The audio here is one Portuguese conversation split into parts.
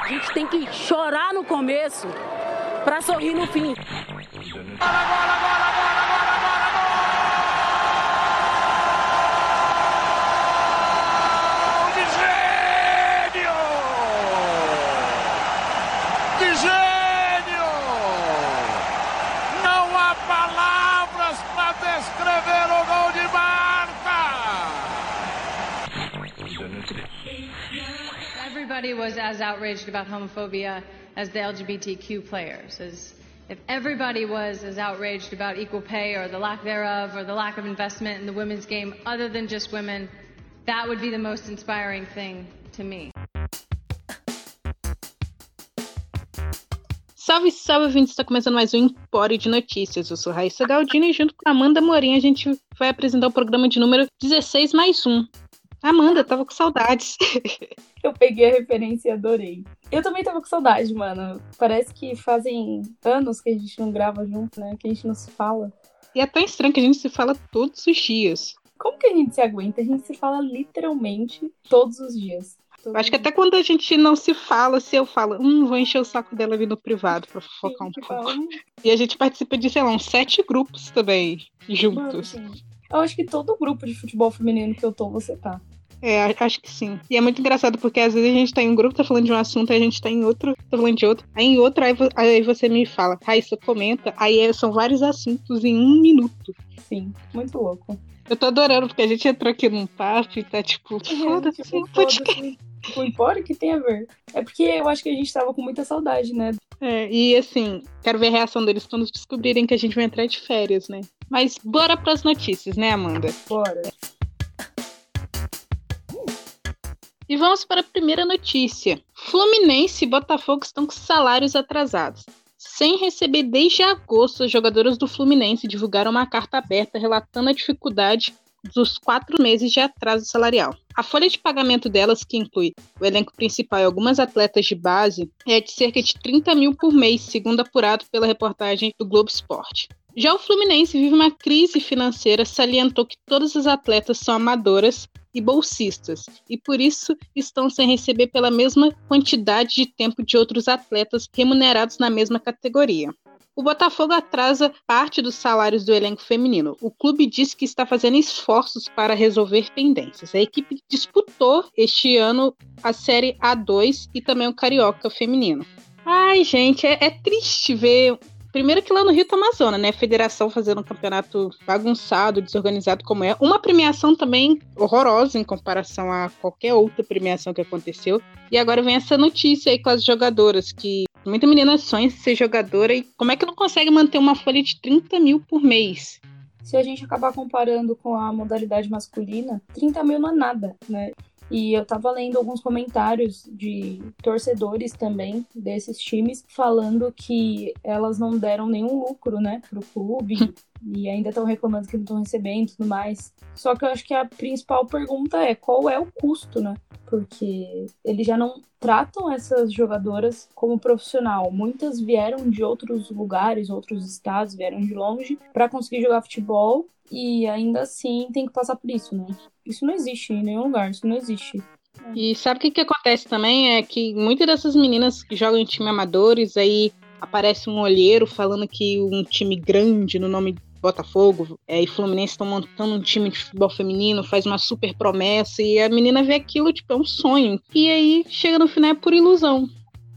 A gente tem que chorar no começo para sorrir no fim. everybody was as outraged about homophobia as the LGBTQ players. As if everybody was as outraged about equal pay or the lack thereof or the lack of investment in the women's game other than just women, that would be the most inspiring thing to me. Salve, salve, ouvintes! Está começando mais um Empório de Notícias. Eu sou Raíssa Galdini e junto com a Amanda Morim a gente vai apresentar o programa de número 16 mais 1. Amanda, tava com saudades. Eu peguei a referência e adorei. Eu também tava com saudade, mano. Parece que fazem anos que a gente não grava junto, né? Que a gente não se fala. E é tão estranho que a gente se fala todos os dias. Como que a gente se aguenta? A gente se fala literalmente todos os dias. Eu acho que até quando a gente não se fala, se eu falo, hum, vou encher o saco dela ali no privado pra focar um pouco. E a gente participa de, sei lá, uns sete grupos também, juntos. Mano, eu acho que todo grupo de futebol feminino que eu tô, você tá. É, acho que sim. E é muito engraçado porque às vezes a gente tá em um grupo, tá falando de um assunto, aí a gente tá em outro, tá falando de outro. Aí em outro, aí, aí você me fala, Raíssa, comenta. Aí é, são vários assuntos em um minuto. Sim, muito louco. Eu tô adorando, porque a gente entrou aqui num papo e tá tipo, É, foda-se, tipo, foda foda-se. O embora que tem a ver. É porque eu acho que a gente tava com muita saudade, né? É, e assim, quero ver a reação deles quando descobrirem que a gente vai entrar de férias, né? Mas bora pras notícias, né, Amanda? Bora. E vamos para a primeira notícia. Fluminense e Botafogo estão com salários atrasados. Sem receber desde agosto, as jogadoras do Fluminense divulgaram uma carta aberta relatando a dificuldade dos quatro meses de atraso salarial. A folha de pagamento delas, que inclui o elenco principal e algumas atletas de base, é de cerca de 30 mil por mês, segundo apurado pela reportagem do Globo Esporte. Já o Fluminense vive uma crise financeira, salientou que todas as atletas são amadoras e bolsistas, e por isso estão sem receber pela mesma quantidade de tempo de outros atletas remunerados na mesma categoria. O Botafogo atrasa parte dos salários do elenco feminino. O clube diz que está fazendo esforços para resolver pendências. A equipe disputou este ano a Série A2 e também o Carioca feminino. Ai, gente, é, é triste ver Primeiro que lá no Rio tá Amazônia, né? Federação fazendo um campeonato bagunçado, desorganizado como é. Uma premiação também horrorosa em comparação a qualquer outra premiação que aconteceu. E agora vem essa notícia aí com as jogadoras, que muita menina sonha ser jogadora e como é que não consegue manter uma folha de 30 mil por mês? Se a gente acabar comparando com a modalidade masculina, 30 mil não é nada, né? E eu tava lendo alguns comentários de torcedores também desses times falando que elas não deram nenhum lucro, né, pro clube e ainda estão reclamando que não estão recebendo e tudo mais. Só que eu acho que a principal pergunta é qual é o custo, né? Porque eles já não tratam essas jogadoras como profissional. Muitas vieram de outros lugares, outros estados, vieram de longe para conseguir jogar futebol e ainda assim tem que passar por isso, né? Isso não existe em nenhum lugar, isso não existe. E sabe o que, que acontece também? É que muitas dessas meninas que jogam em time amadores, aí aparece um olheiro falando que um time grande no nome Botafogo é, e Fluminense estão montando um time de futebol feminino, faz uma super promessa, e a menina vê aquilo, tipo, é um sonho. E aí chega no final é por ilusão.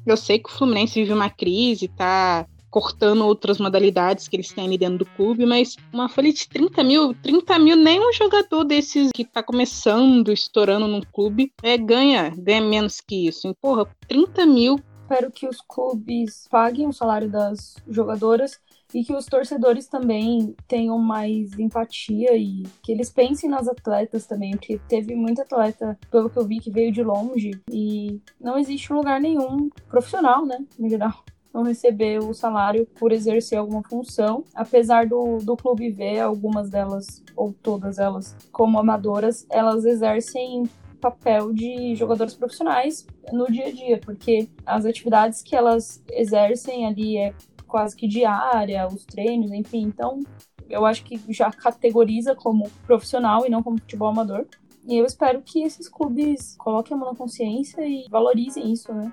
Eu sei que o Fluminense vive uma crise, tá cortando outras modalidades que eles têm ali dentro do clube, mas uma folha de 30 mil, 30 mil, nem um jogador desses que tá começando, estourando no clube, é, ganha, ganha menos que isso. E, porra, 30 mil. Espero que os clubes paguem o salário das jogadoras e que os torcedores também tenham mais empatia e que eles pensem nas atletas também, porque teve muita atleta, pelo que eu vi, que veio de longe e não existe lugar nenhum profissional, né, no geral, não receber o salário por exercer alguma função, apesar do, do clube ver algumas delas, ou todas elas, como amadoras, elas exercem papel de jogadores profissionais no dia a dia, porque as atividades que elas exercem ali é quase que diária, os treinos, enfim, então eu acho que já categoriza como profissional e não como futebol amador. E eu espero que esses clubes coloquem a mão na consciência e valorizem isso, né?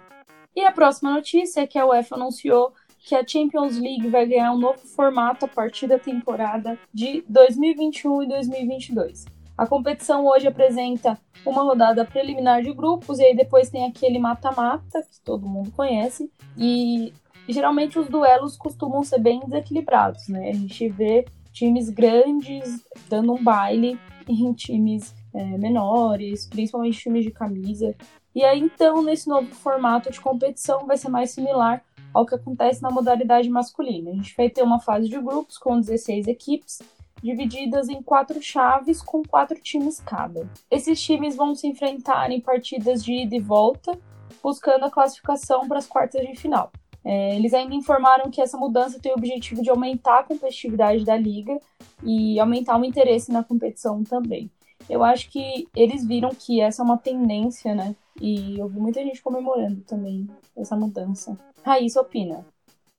E a próxima notícia é que a UEFA anunciou que a Champions League vai ganhar um novo formato a partir da temporada de 2021 e 2022. A competição hoje apresenta uma rodada preliminar de grupos e aí depois tem aquele mata-mata que todo mundo conhece e geralmente os duelos costumam ser bem desequilibrados, né? A gente vê times grandes dando um baile em times é, menores, principalmente times de camisa. E aí então nesse novo formato de competição vai ser mais similar ao que acontece na modalidade masculina. A gente vai ter uma fase de grupos com 16 equipes divididas em quatro chaves com quatro times cada. Esses times vão se enfrentar em partidas de ida e volta, buscando a classificação para as quartas de final. É, eles ainda informaram que essa mudança tem o objetivo de aumentar a competitividade da liga e aumentar o interesse na competição também. Eu acho que eles viram que essa é uma tendência, né? E eu vi muita gente comemorando também essa mudança. Raíssa opina.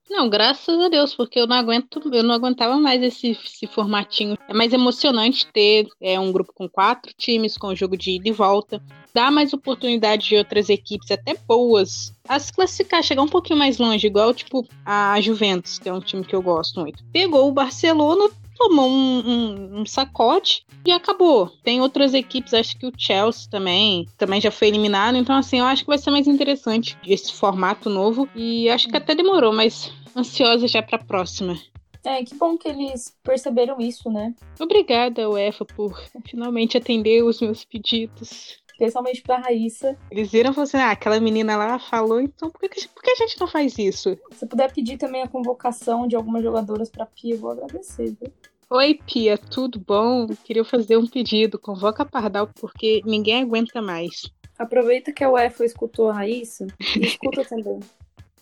Não, graças a Deus, porque eu não aguento, eu não aguentava mais esse, esse formatinho. É mais emocionante ter é, um grupo com quatro times, com jogo de ida e volta. Dá mais oportunidade de outras equipes, até boas, a se classificar, chegar um pouquinho mais longe, igual tipo a Juventus, que é um time que eu gosto muito. Pegou o Barcelona, tomou um, um, um, sacode e acabou. Tem outras equipes, acho que o Chelsea também, também já foi eliminado. Então, assim, eu acho que vai ser mais interessante esse formato novo. E acho que até demorou, mas ansiosa já para a próxima. É, que bom que eles perceberam isso, né? Obrigada, UEFA, por finalmente atender os meus pedidos. Especialmente pra Raíssa. Eles viram e falaram assim: ah, aquela menina lá falou, então por que, por que a gente não faz isso? Se puder pedir também a convocação de algumas jogadoras pra Pia, eu vou agradecer, viu? Oi, Pia, tudo bom? Queria fazer um pedido. Convoca a Pardal porque ninguém aguenta mais. Aproveita que a UEFA escutou a Raíssa e escuta também.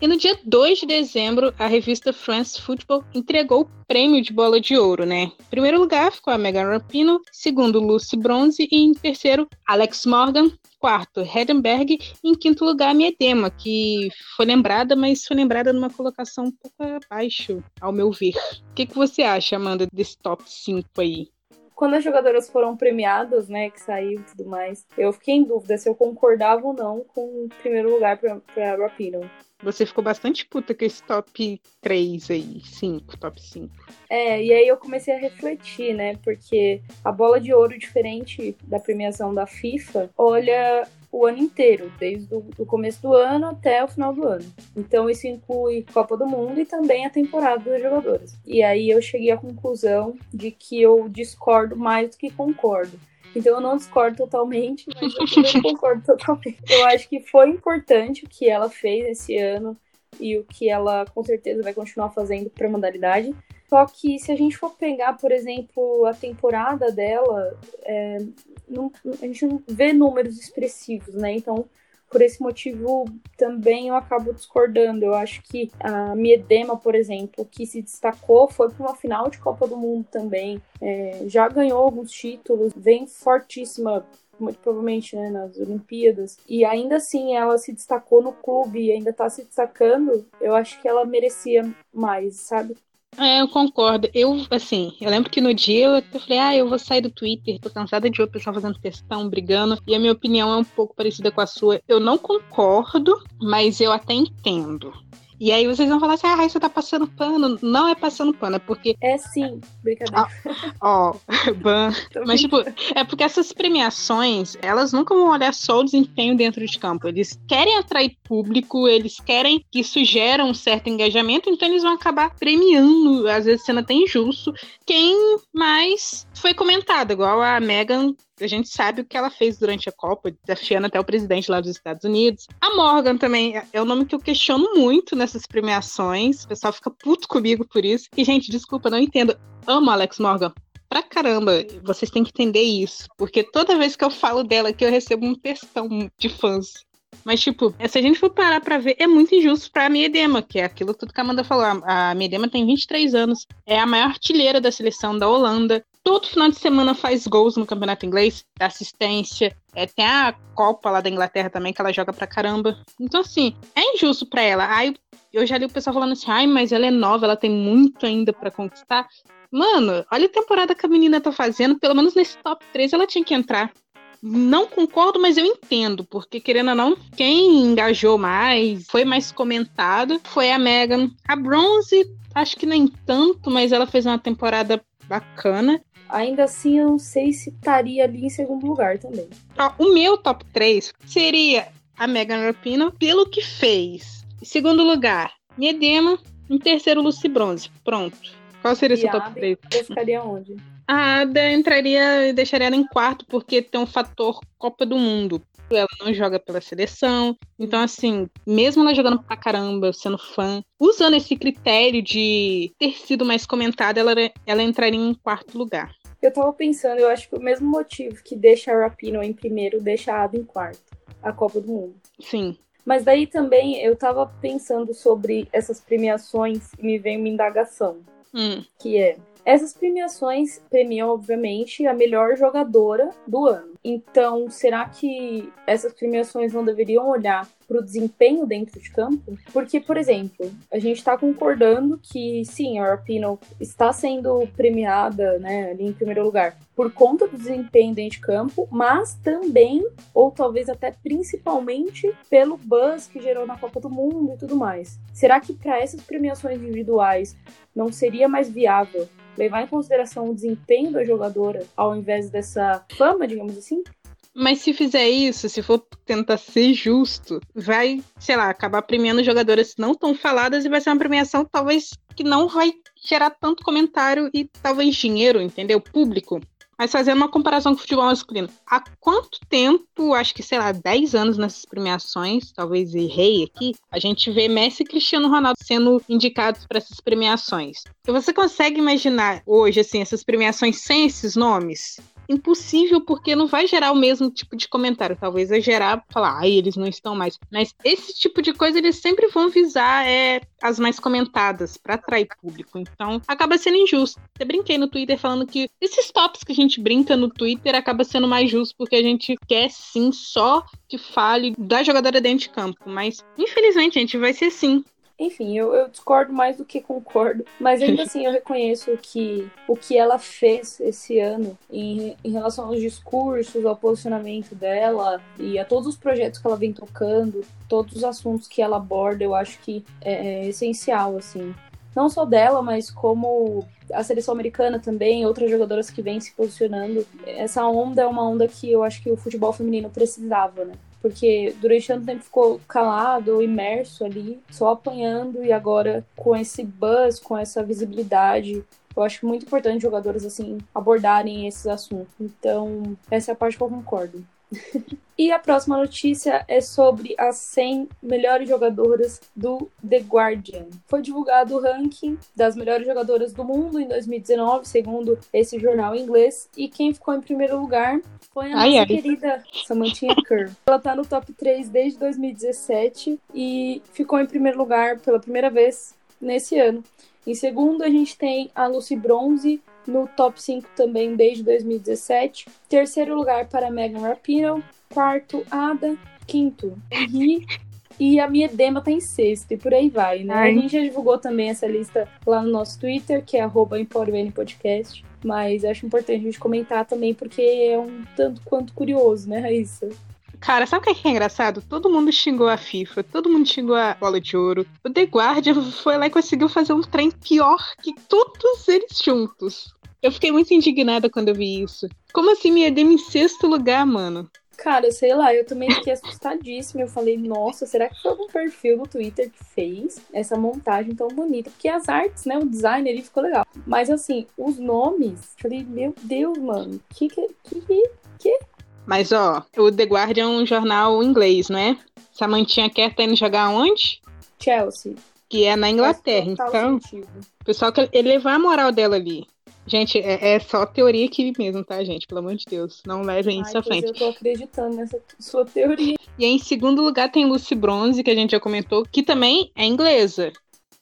E no dia 2 de dezembro, a revista France Football entregou o prêmio de bola de ouro, né? Em primeiro lugar ficou a Megan Rapinoe, segundo Lucy Bronze e em terceiro Alex Morgan, quarto Hedenberg e em quinto lugar Miedema, que foi lembrada, mas foi lembrada numa colocação um pouco abaixo, ao meu ver. O que, que você acha, Amanda, desse top 5 aí? quando as jogadoras foram premiadas, né, que saiu e tudo mais, eu fiquei em dúvida se eu concordava ou não com o primeiro lugar pra Rapino. Você ficou bastante puta com esse top 3 aí, 5, top 5. É, e aí eu comecei a refletir, né, porque a bola de ouro, diferente da premiação da FIFA, olha o ano inteiro, desde o começo do ano até o final do ano. Então isso inclui Copa do Mundo e também a temporada das jogadoras. E aí eu cheguei à conclusão de que eu discordo mais do que concordo. Então eu não discordo totalmente, mas eu concordo totalmente. Eu acho que foi importante o que ela fez esse ano e o que ela com certeza vai continuar fazendo para a modalidade. Só que se a gente for pegar, por exemplo, a temporada dela, é, não, a gente não vê números expressivos, né? Então, por esse motivo, também eu acabo discordando. Eu acho que a Miedema, por exemplo, que se destacou, foi para uma final de Copa do Mundo também. É, já ganhou alguns títulos, vem fortíssima muito provavelmente né, nas Olimpíadas, e ainda assim ela se destacou no clube e ainda tá se destacando, eu acho que ela merecia mais, sabe? É, eu concordo. Eu, assim, eu lembro que no dia eu, eu falei, ah, eu vou sair do Twitter, tô cansada de ver o pessoal fazendo questão, brigando, e a minha opinião é um pouco parecida com a sua. Eu não concordo, mas eu até entendo. E aí vocês vão falar assim, ah, você tá passando pano. Não é passando pano, é porque. É sim, brincadeira. Ó, oh, ban. Mas, tipo, é porque essas premiações, elas nunca vão olhar só o desempenho dentro de campo. Eles querem atrair público, eles querem que isso gere um certo engajamento, então eles vão acabar premiando, às vezes sendo até injusto, quem mais foi comentado, igual a Megan a gente sabe o que ela fez durante a Copa, desafiando até o presidente lá dos Estados Unidos. A Morgan também é o nome que eu questiono muito nessas premiações. O pessoal fica puto comigo por isso. E, gente, desculpa, não entendo. Amo Alex Morgan pra caramba. Vocês têm que entender isso. Porque toda vez que eu falo dela aqui, eu recebo um textão de fãs. Mas, tipo, se a gente for parar pra ver, é muito injusto pra Miedema, que é aquilo tudo que a Amanda falou. A Miedema tem 23 anos, é a maior artilheira da seleção da Holanda. Todo final de semana faz gols no campeonato inglês, assistência. É, tem a Copa lá da Inglaterra também, que ela joga pra caramba. Então, assim, é injusto pra ela. Aí eu já li o pessoal falando assim, ai, mas ela é nova, ela tem muito ainda para conquistar. Mano, olha a temporada que a menina tá fazendo, pelo menos nesse top 3 ela tinha que entrar. não concordo, mas eu entendo, porque querendo ou não, quem engajou mais, foi mais comentado, foi a Megan. A Bronze, acho que nem tanto, mas ela fez uma temporada bacana. Ainda assim, eu não sei se estaria ali em segundo lugar também. Ó, o meu top 3 seria a Megan Rapinoe pelo que fez. Em segundo lugar, Miedema. Em terceiro, Lucy Bronze. Pronto. Qual seria e seu top 3? Você ficaria onde? A Ada entraria e deixaria ela em quarto, porque tem um fator Copa do Mundo. Ela não joga pela seleção. Então, assim, mesmo ela jogando pra caramba, sendo fã, usando esse critério de ter sido mais comentada, ela, ela entraria em quarto lugar. Eu tava pensando, eu acho que o mesmo motivo que deixa a Rapino em primeiro, deixa a Ada em quarto. A Copa do Mundo. Sim. Mas daí também eu tava pensando sobre essas premiações e me veio uma indagação. Hum. Que é, essas premiações premiam, obviamente, a melhor jogadora do ano. Então, será que essas premiações não deveriam olhar para o desempenho dentro de campo? Porque, por exemplo, a gente está concordando que sim, a Rapino está sendo premiada, né, ali em primeiro lugar, por conta do desempenho dentro de campo, mas também, ou talvez até principalmente, pelo buzz que gerou na Copa do Mundo e tudo mais. Será que para essas premiações individuais não seria mais viável levar em consideração o desempenho da jogadora ao invés dessa fama, digamos assim? Mas se fizer isso, se for tentar ser justo, vai, sei lá, acabar premiando jogadoras não tão faladas e vai ser uma premiação talvez que não vai gerar tanto comentário e talvez dinheiro, entendeu? Público. Mas fazendo uma comparação com o futebol masculino, há quanto tempo, acho que, sei lá, 10 anos nessas premiações, talvez errei aqui, a gente vê Messi e Cristiano Ronaldo sendo indicados para essas premiações. E você consegue imaginar hoje, assim, essas premiações sem esses nomes? Impossível porque não vai gerar o mesmo tipo de comentário. Talvez vai gerar, falar, ai, eles não estão mais. Mas esse tipo de coisa eles sempre vão visar é, as mais comentadas para atrair público. Então acaba sendo injusto. Eu brinquei no Twitter falando que esses tops que a gente brinca no Twitter acaba sendo mais justo porque a gente quer sim só que fale da jogadora dentro de campo. Mas infelizmente, gente, vai ser sim. Enfim, eu, eu, discordo mais do que concordo, mas ainda assim eu reconheço que o que ela fez esse ano em, em relação aos discursos, ao posicionamento dela e a todos os projetos que ela vem tocando, todos os assuntos que ela aborda, eu acho que é, é essencial, assim. Não só dela, mas como a seleção americana também, outras jogadoras que vêm se posicionando. Essa onda é uma onda que eu acho que o futebol feminino precisava, né? Porque durante tanto tempo ficou calado, imerso ali, só apanhando, e agora com esse buzz, com essa visibilidade, eu acho muito importante jogadores assim abordarem esses assuntos. Então, essa é a parte que eu concordo. e a próxima notícia é sobre as 100 melhores jogadoras do The Guardian. Foi divulgado o ranking das melhores jogadoras do mundo em 2019, segundo esse jornal inglês, e quem ficou em primeiro lugar foi a ai, nossa ai. querida Samantha Kerr. Ela tá no top 3 desde 2017 e ficou em primeiro lugar pela primeira vez nesse ano. Em segundo, a gente tem a Lucy Bronze no top 5 também desde 2017. Terceiro lugar para Megan Rapinoe. Quarto, Ada. Quinto, Henry. E a minha dema tá em sexto, e por aí vai, né? Ai. A gente já divulgou também essa lista lá no nosso Twitter, que é arroba Podcast. Mas acho importante a gente comentar também, porque é um tanto quanto curioso, né, Raíssa? Cara, sabe o que é, engraçado? Todo mundo xingou a FIFA, todo mundo xingou a bola de ouro. O The Guardian foi lá e conseguiu fazer um trem pior que todos eles juntos. Eu fiquei muito indignada quando eu vi isso. Como assim me deu em sexto lugar, mano? Cara, sei lá, eu também fiquei assustadíssima. Eu falei, nossa, será que foi algum perfil no Twitter que fez essa montagem tão bonita? Porque as artes, né, o design ali ficou legal. Mas assim, os nomes, falei, meu Deus, mano, que que que que? Mas ó, o The Guardian é um jornal inglês, né? Samantinha quer tá indo jogar onde? Chelsea. Que é na Inglaterra, então. Sentido. O pessoal quer elevar a moral dela ali. Gente, é, é, só teoria aqui mesmo, tá, gente? Pelo amor de Deus. Não levem isso à frente. Eu tô acreditando nessa sua teoria. E aí, em segundo lugar tem Lucy Bronze, que a gente já comentou, que também é inglesa.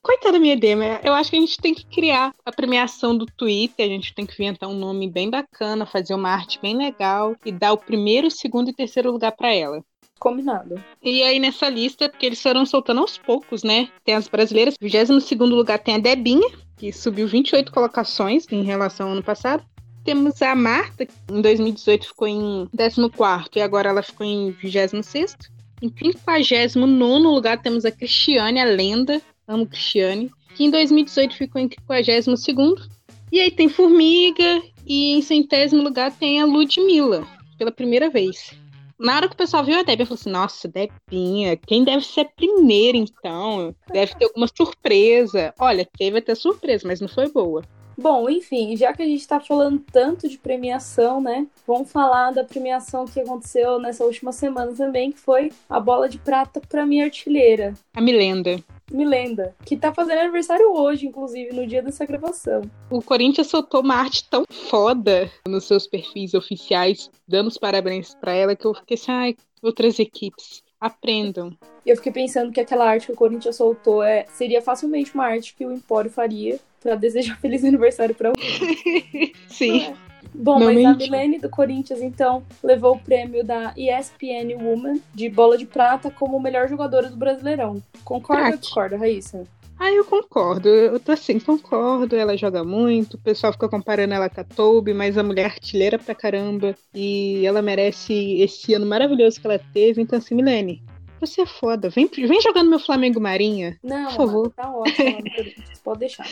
Coitada minha Dema, eu acho que a gente tem que criar a premiação do Twitter, a gente tem que inventar um nome bem bacana, fazer uma arte bem legal e dar o primeiro, segundo e terceiro lugar para ela. Combinado. E aí nessa lista, porque eles foram soltando aos poucos, né? Tem as brasileiras. 22 lugar tem a Debinha, que subiu 28 colocações em relação ao ano passado. temos a Marta, que em 2018 ficou em 14 e agora ela ficou em 26. Em 59 lugar temos a Cristiane, a lenda. Amo Cristiane. Que em 2018 ficou em 52. E aí tem Formiga. E em centésimo lugar tem a Ludmilla, pela primeira vez. Na hora que o pessoal viu a Debbie, eu falei assim: nossa, Debinha, quem deve ser primeiro então? Deve ter alguma surpresa. Olha, teve até surpresa, mas não foi boa. Bom, enfim, já que a gente está falando tanto de premiação, né? Vamos falar da premiação que aconteceu nessa última semana também, que foi a bola de prata para minha artilheira. A Milenda. Milenda, que tá fazendo aniversário hoje, inclusive, no dia dessa gravação. O Corinthians soltou uma arte tão foda nos seus perfis oficiais, dando os parabéns para ela, que eu fiquei assim, ai, outras equipes, aprendam. Eu fiquei pensando que aquela arte que o Corinthians soltou é, seria facilmente uma arte que o Empório faria para desejar feliz aniversário para alguém. Sim. É. Bom, Não mas mente. a Milene do Corinthians, então, levou o prêmio da ESPN Woman de bola de prata como melhor jogadora do Brasileirão. Concorda ou discorda, Raíssa? Ah, eu concordo. Eu tô assim, concordo. Ela joga muito. O pessoal fica comparando ela com a Toby, mas a mulher artilheira pra caramba. E ela merece esse ano maravilhoso que ela teve. Então, assim, Milene, você é foda. Vem, vem jogando meu Flamengo Marinha. Não, por favor. tá ótimo. Pode deixar.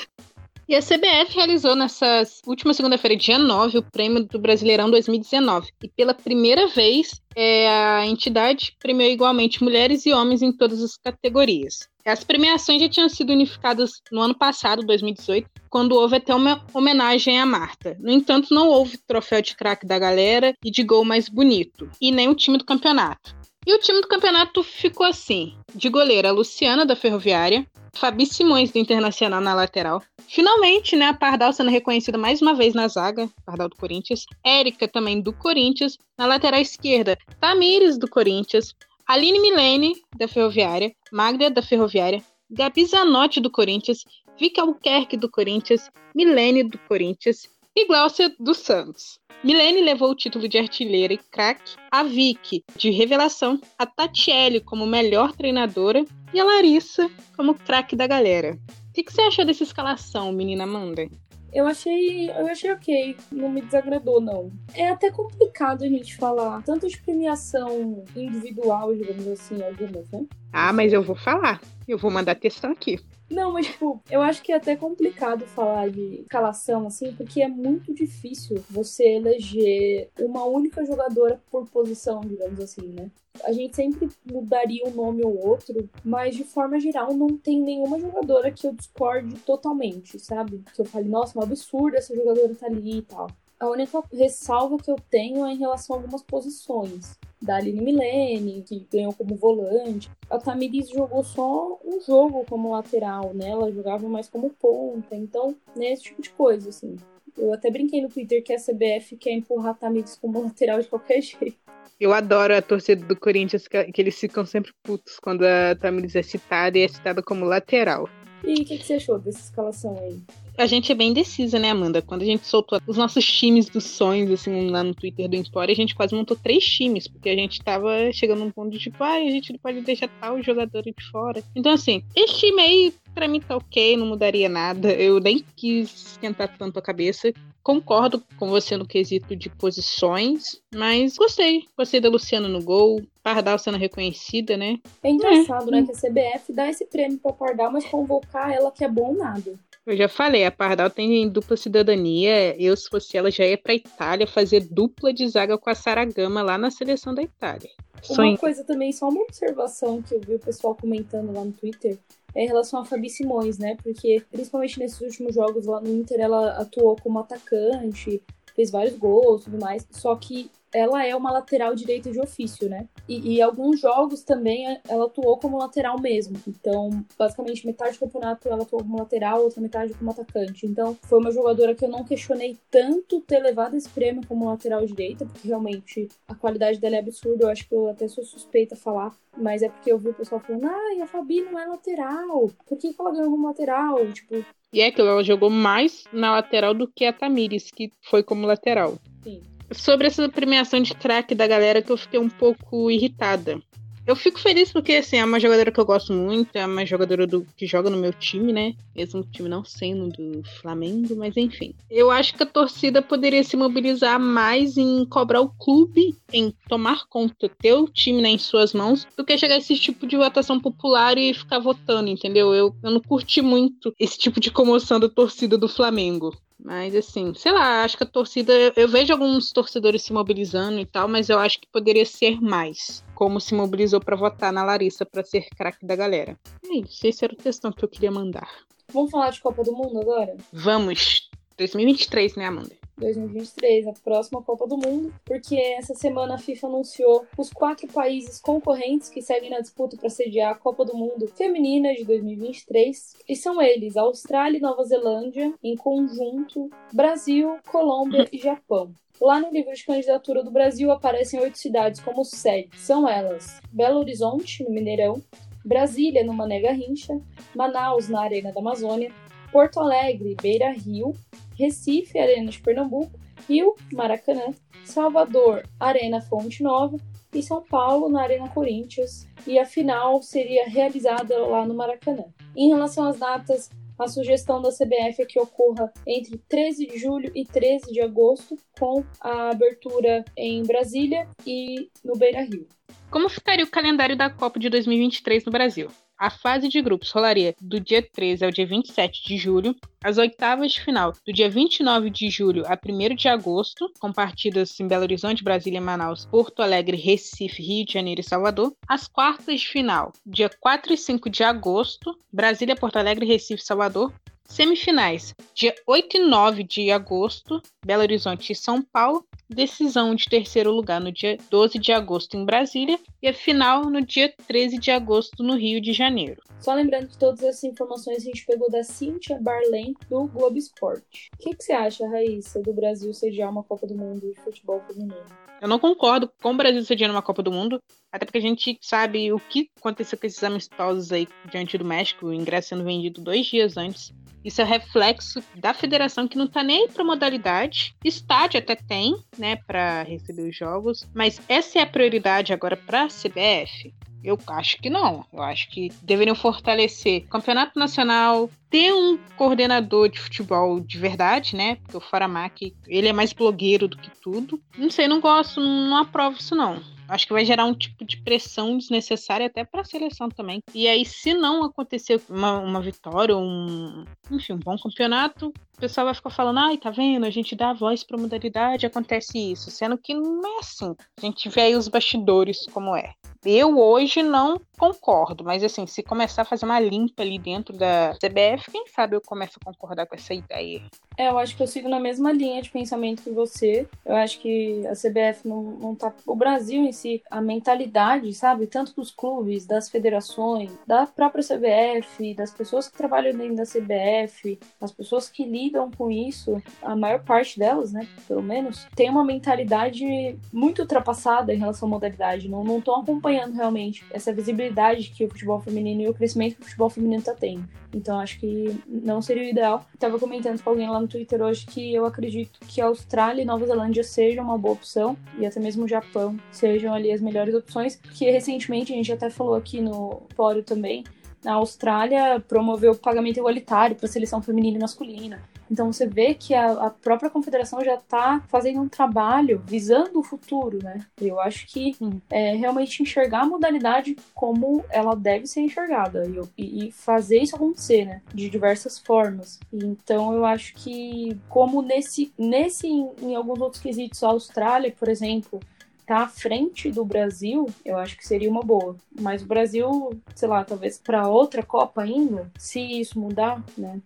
E a CBF realizou nessa última segunda-feira, dia 9, o prêmio do Brasileirão 2019. E pela primeira vez, é, a entidade premiou igualmente mulheres e homens em todas as categorias. As premiações já tinham sido unificadas no ano passado, 2018, quando houve até uma homenagem a Marta. No entanto, não houve troféu de craque da galera e de gol mais bonito, e nem o time do campeonato. E o time do campeonato ficou assim: de goleira, Luciana da Ferroviária, Fabi Simões do Internacional na lateral. Finalmente, né, a Pardal sendo reconhecida mais uma vez na zaga, Pardal do Corinthians. Érica também do Corinthians. Na lateral esquerda, Tamires do Corinthians. Aline Milene da Ferroviária. Magda da Ferroviária. Gabi Zanotti do Corinthians. Vicky Albuquerque do Corinthians. Milene do Corinthians. E Glaucia dos Santos. Milene levou o título de artilheira e craque, a Vicky de revelação, a Tatiele como melhor treinadora e a Larissa como craque da galera. O que, que, você achou dessa escalação, menina Amanda? Eu achei, eu achei ok, não me desagradou não. É até complicado a gente falar tanto de premiação individual, digamos assim, algumas, né? Ah, mas eu vou falar. Eu vou mandar questão aqui. Não, mas, tipo, eu acho que é até complicado falar de escalação, assim, porque é muito difícil você eleger uma única jogadora por posição, digamos assim, né? A gente sempre mudaria um nome ou outro, mas de forma geral não tem nenhuma jogadora que eu discorde totalmente, sabe? Que eu fale, nossa, é um absurdo essa jogadora tá ali e tal. A única ressalva que eu tenho é em relação a algumas posições da Aline Milene, que ganhou como volante. A Tamiris jogou só um jogo como lateral, né? Ela jogava mais como ponta. Então, né, esse tipo de coisa, assim. Eu até brinquei no Twitter que a CBF quer empurrar a Tamiris como lateral de qualquer jeito. Eu adoro a torcida do Corinthians, que, eles ficam sempre putos quando a Tamiris é citada e é citada como lateral. E o que, que, você achou dessa escalação aí? A gente é bem indecisa, né, Amanda? Quando a gente soltou os nossos times dos sonhos, assim, lá no Twitter do Empório, a gente quase montou três times, porque a gente tava chegando num ponto de tipo, ah, a gente não pode deixar tal jogador de fora. Então, assim, esse time aí, pra mim, tá ok, não mudaria nada. Eu nem quis esquentar tanto a cabeça. Concordo com você no quesito de posições, mas gostei. Gostei da Luciana no gol, Pardal sendo reconhecida, né? É engraçado, é. né, que a CBF dá esse prêmio pra Pardal, mas convocar ela que é bom nada. Eu já falei, a Pardal tem dupla cidadania. Eu, se fosse ela, já ia pra Itália fazer dupla de zaga com a Saragama lá na seleção da Itália. Uma Sonho. coisa também, só uma observação que eu vi o pessoal comentando lá no Twitter é em relação a Fabi Simões, né? Porque, principalmente nesses últimos jogos lá no Inter, ela atuou como atacante, fez vários gols e tudo mais. Só que ela é uma lateral direita de ofício, né? E, e, alguns jogos também é, ela atuou como lateral mesmo. Então, basicamente, metade do campeonato ela atuou como lateral, outra metade como atacante. Então, foi uma jogadora que eu não questionei tanto ter levado esse prêmio como lateral direita, porque realmente a qualidade dela é absurda. Eu acho que eu até sou suspeita a falar. Mas é porque eu vi o pessoal falando, ah, a Fabi não é lateral. Por que, que ela ganhou como lateral? Tipo, e é que ela jogou mais na lateral do que a Tamires, que foi como lateral. Sim sobre essa premiação de craque da galera que eu fiquei um pouco irritada. Eu fico feliz porque, assim, é uma jogadora que eu gosto muito, é uma jogadora do, que joga no meu time, né? Mesmo o time não sendo do Flamengo, mas enfim. Eu acho que a torcida poderia se mobilizar mais em cobrar o clube, em tomar conta, ter o time né, em suas mãos, do que chegar a esse tipo de votação popular e ficar votando, entendeu? Eu, eu não curti muito esse tipo de comoção da torcida do Flamengo. Mas assim, sei lá, acho que a torcida. Eu vejo alguns torcedores se mobilizando e tal, mas eu acho que poderia ser mais. Como se mobilizou para votar na Larissa para ser craque da galera. É isso, esse era o textão que eu queria mandar. Vamos falar de Copa do Mundo agora? Vamos! 2023, né, Amanda? 2023, a próxima Copa do Mundo, porque essa semana a FIFA anunciou os quatro países concorrentes que seguem na disputa para sediar a Copa do Mundo Feminina de 2023, e são eles Austrália e Nova Zelândia, em conjunto, Brasil, Colômbia e Japão. Lá no livro de candidatura do Brasil aparecem oito cidades como sede. São elas Belo Horizonte, no Mineirão, Brasília, no Mané Garrincha, Manaus, na Arena da Amazônia, Porto Alegre, Beira Rio, Recife, Arena de Pernambuco, Rio, Maracanã, Salvador, Arena Fonte Nova e São Paulo, na Arena Corinthians, e a final seria realizada lá no Maracanã. Em relação às datas, a sugestão da CBF é que ocorra entre 13 de julho e 13 de agosto, com a abertura em Brasília e no Beira Rio. Como ficaria o calendário da Copa de 2023 no Brasil? A fase de grupos rolaria do dia 13 ao dia 27 de julho, as oitavas de final do dia 29 de julho a 1 de agosto, com partidas em Belo Horizonte, Brasília, Manaus, Porto Alegre, Recife, Rio de Janeiro e Salvador. As quartas de final, dia 4 e 5 de agosto, Brasília, Porto Alegre, Recife, Salvador. Semifinais, dia 8 e 9 de agosto, Belo Horizonte e São Paulo. Decisão de terceiro lugar no dia 12 de agosto em Brasília. E a final no dia 13 de agosto no Rio de Janeiro. Só lembrando que todas essas informações a gente pegou da Cynthia Barlen do Globo Esporte. O que, que você acha, Raíssa, do Brasil sediar uma Copa do Mundo de futebol feminino? Eu não concordo com o Brasil sediando uma Copa do Mundo, até porque a gente sabe o que aconteceu com esses amistosos aí diante do México, o ingresso sendo vendido dois dias antes. Isso é reflexo da federação que não tá nem para modalidade. Estádio até tem, né, para receber os jogos, mas essa é a prioridade agora para a CBF. Eu acho que não. Eu acho que deveriam fortalecer campeonato nacional, ter um coordenador de futebol de verdade, né? Porque o Faramac, ele é mais blogueiro do que tudo. Não sei, não gosto, não, aprovo isso não. Acho que vai gerar um tipo de pressão desnecessária até para a seleção também. E aí, se não acontecer uma, uma vitória, um, enfim, um bom campeonato, pessoal vai ficar falando, ai, tá vendo? A gente dá voz pra modalidade, acontece isso. Sendo que não é assim. A gente vê aí os bastidores como é. Eu hoje não concordo, mas assim, se começar a fazer uma limpa ali dentro da CBF, quem sabe eu começo a concordar com essa ideia. É, eu acho que eu sigo na mesma linha de pensamento que você. Eu acho que a CBF não, não tá. O Brasil em si, a mentalidade, sabe? Tanto dos clubes, das federações, da própria CBF, das pessoas que trabalham dentro da CBF, as pessoas que lidam com isso, a maior parte delas, né? Pelo menos, tem uma mentalidade muito ultrapassada em relação à modalidade. Não estão acompanhando realmente essa visibilidade que o futebol feminino e o crescimento que o futebol feminino está tendo. Então acho que não seria o ideal. Tava comentando com alguém lá no Twitter hoje que eu acredito que a Austrália e Nova Zelândia sejam uma boa opção e até mesmo o Japão sejam ali as melhores opções, porque recentemente a gente até falou aqui no fórum também, a Austrália promoveu o pagamento igualitário para a seleção feminina e masculina. Então você vê que a, a própria confederação já está fazendo um trabalho visando o futuro, né? Eu acho que é, realmente enxergar a modalidade como ela deve ser enxergada e, e, fazer isso acontecer, né? De diversas formas. Então eu acho que como nesse, nesse em, alguns outros quesitos, a Austrália, por exemplo, tá à frente do Brasil, eu acho que seria uma boa. Mas o Brasil, sei lá, talvez para outra Copa ainda, se isso mudar, né?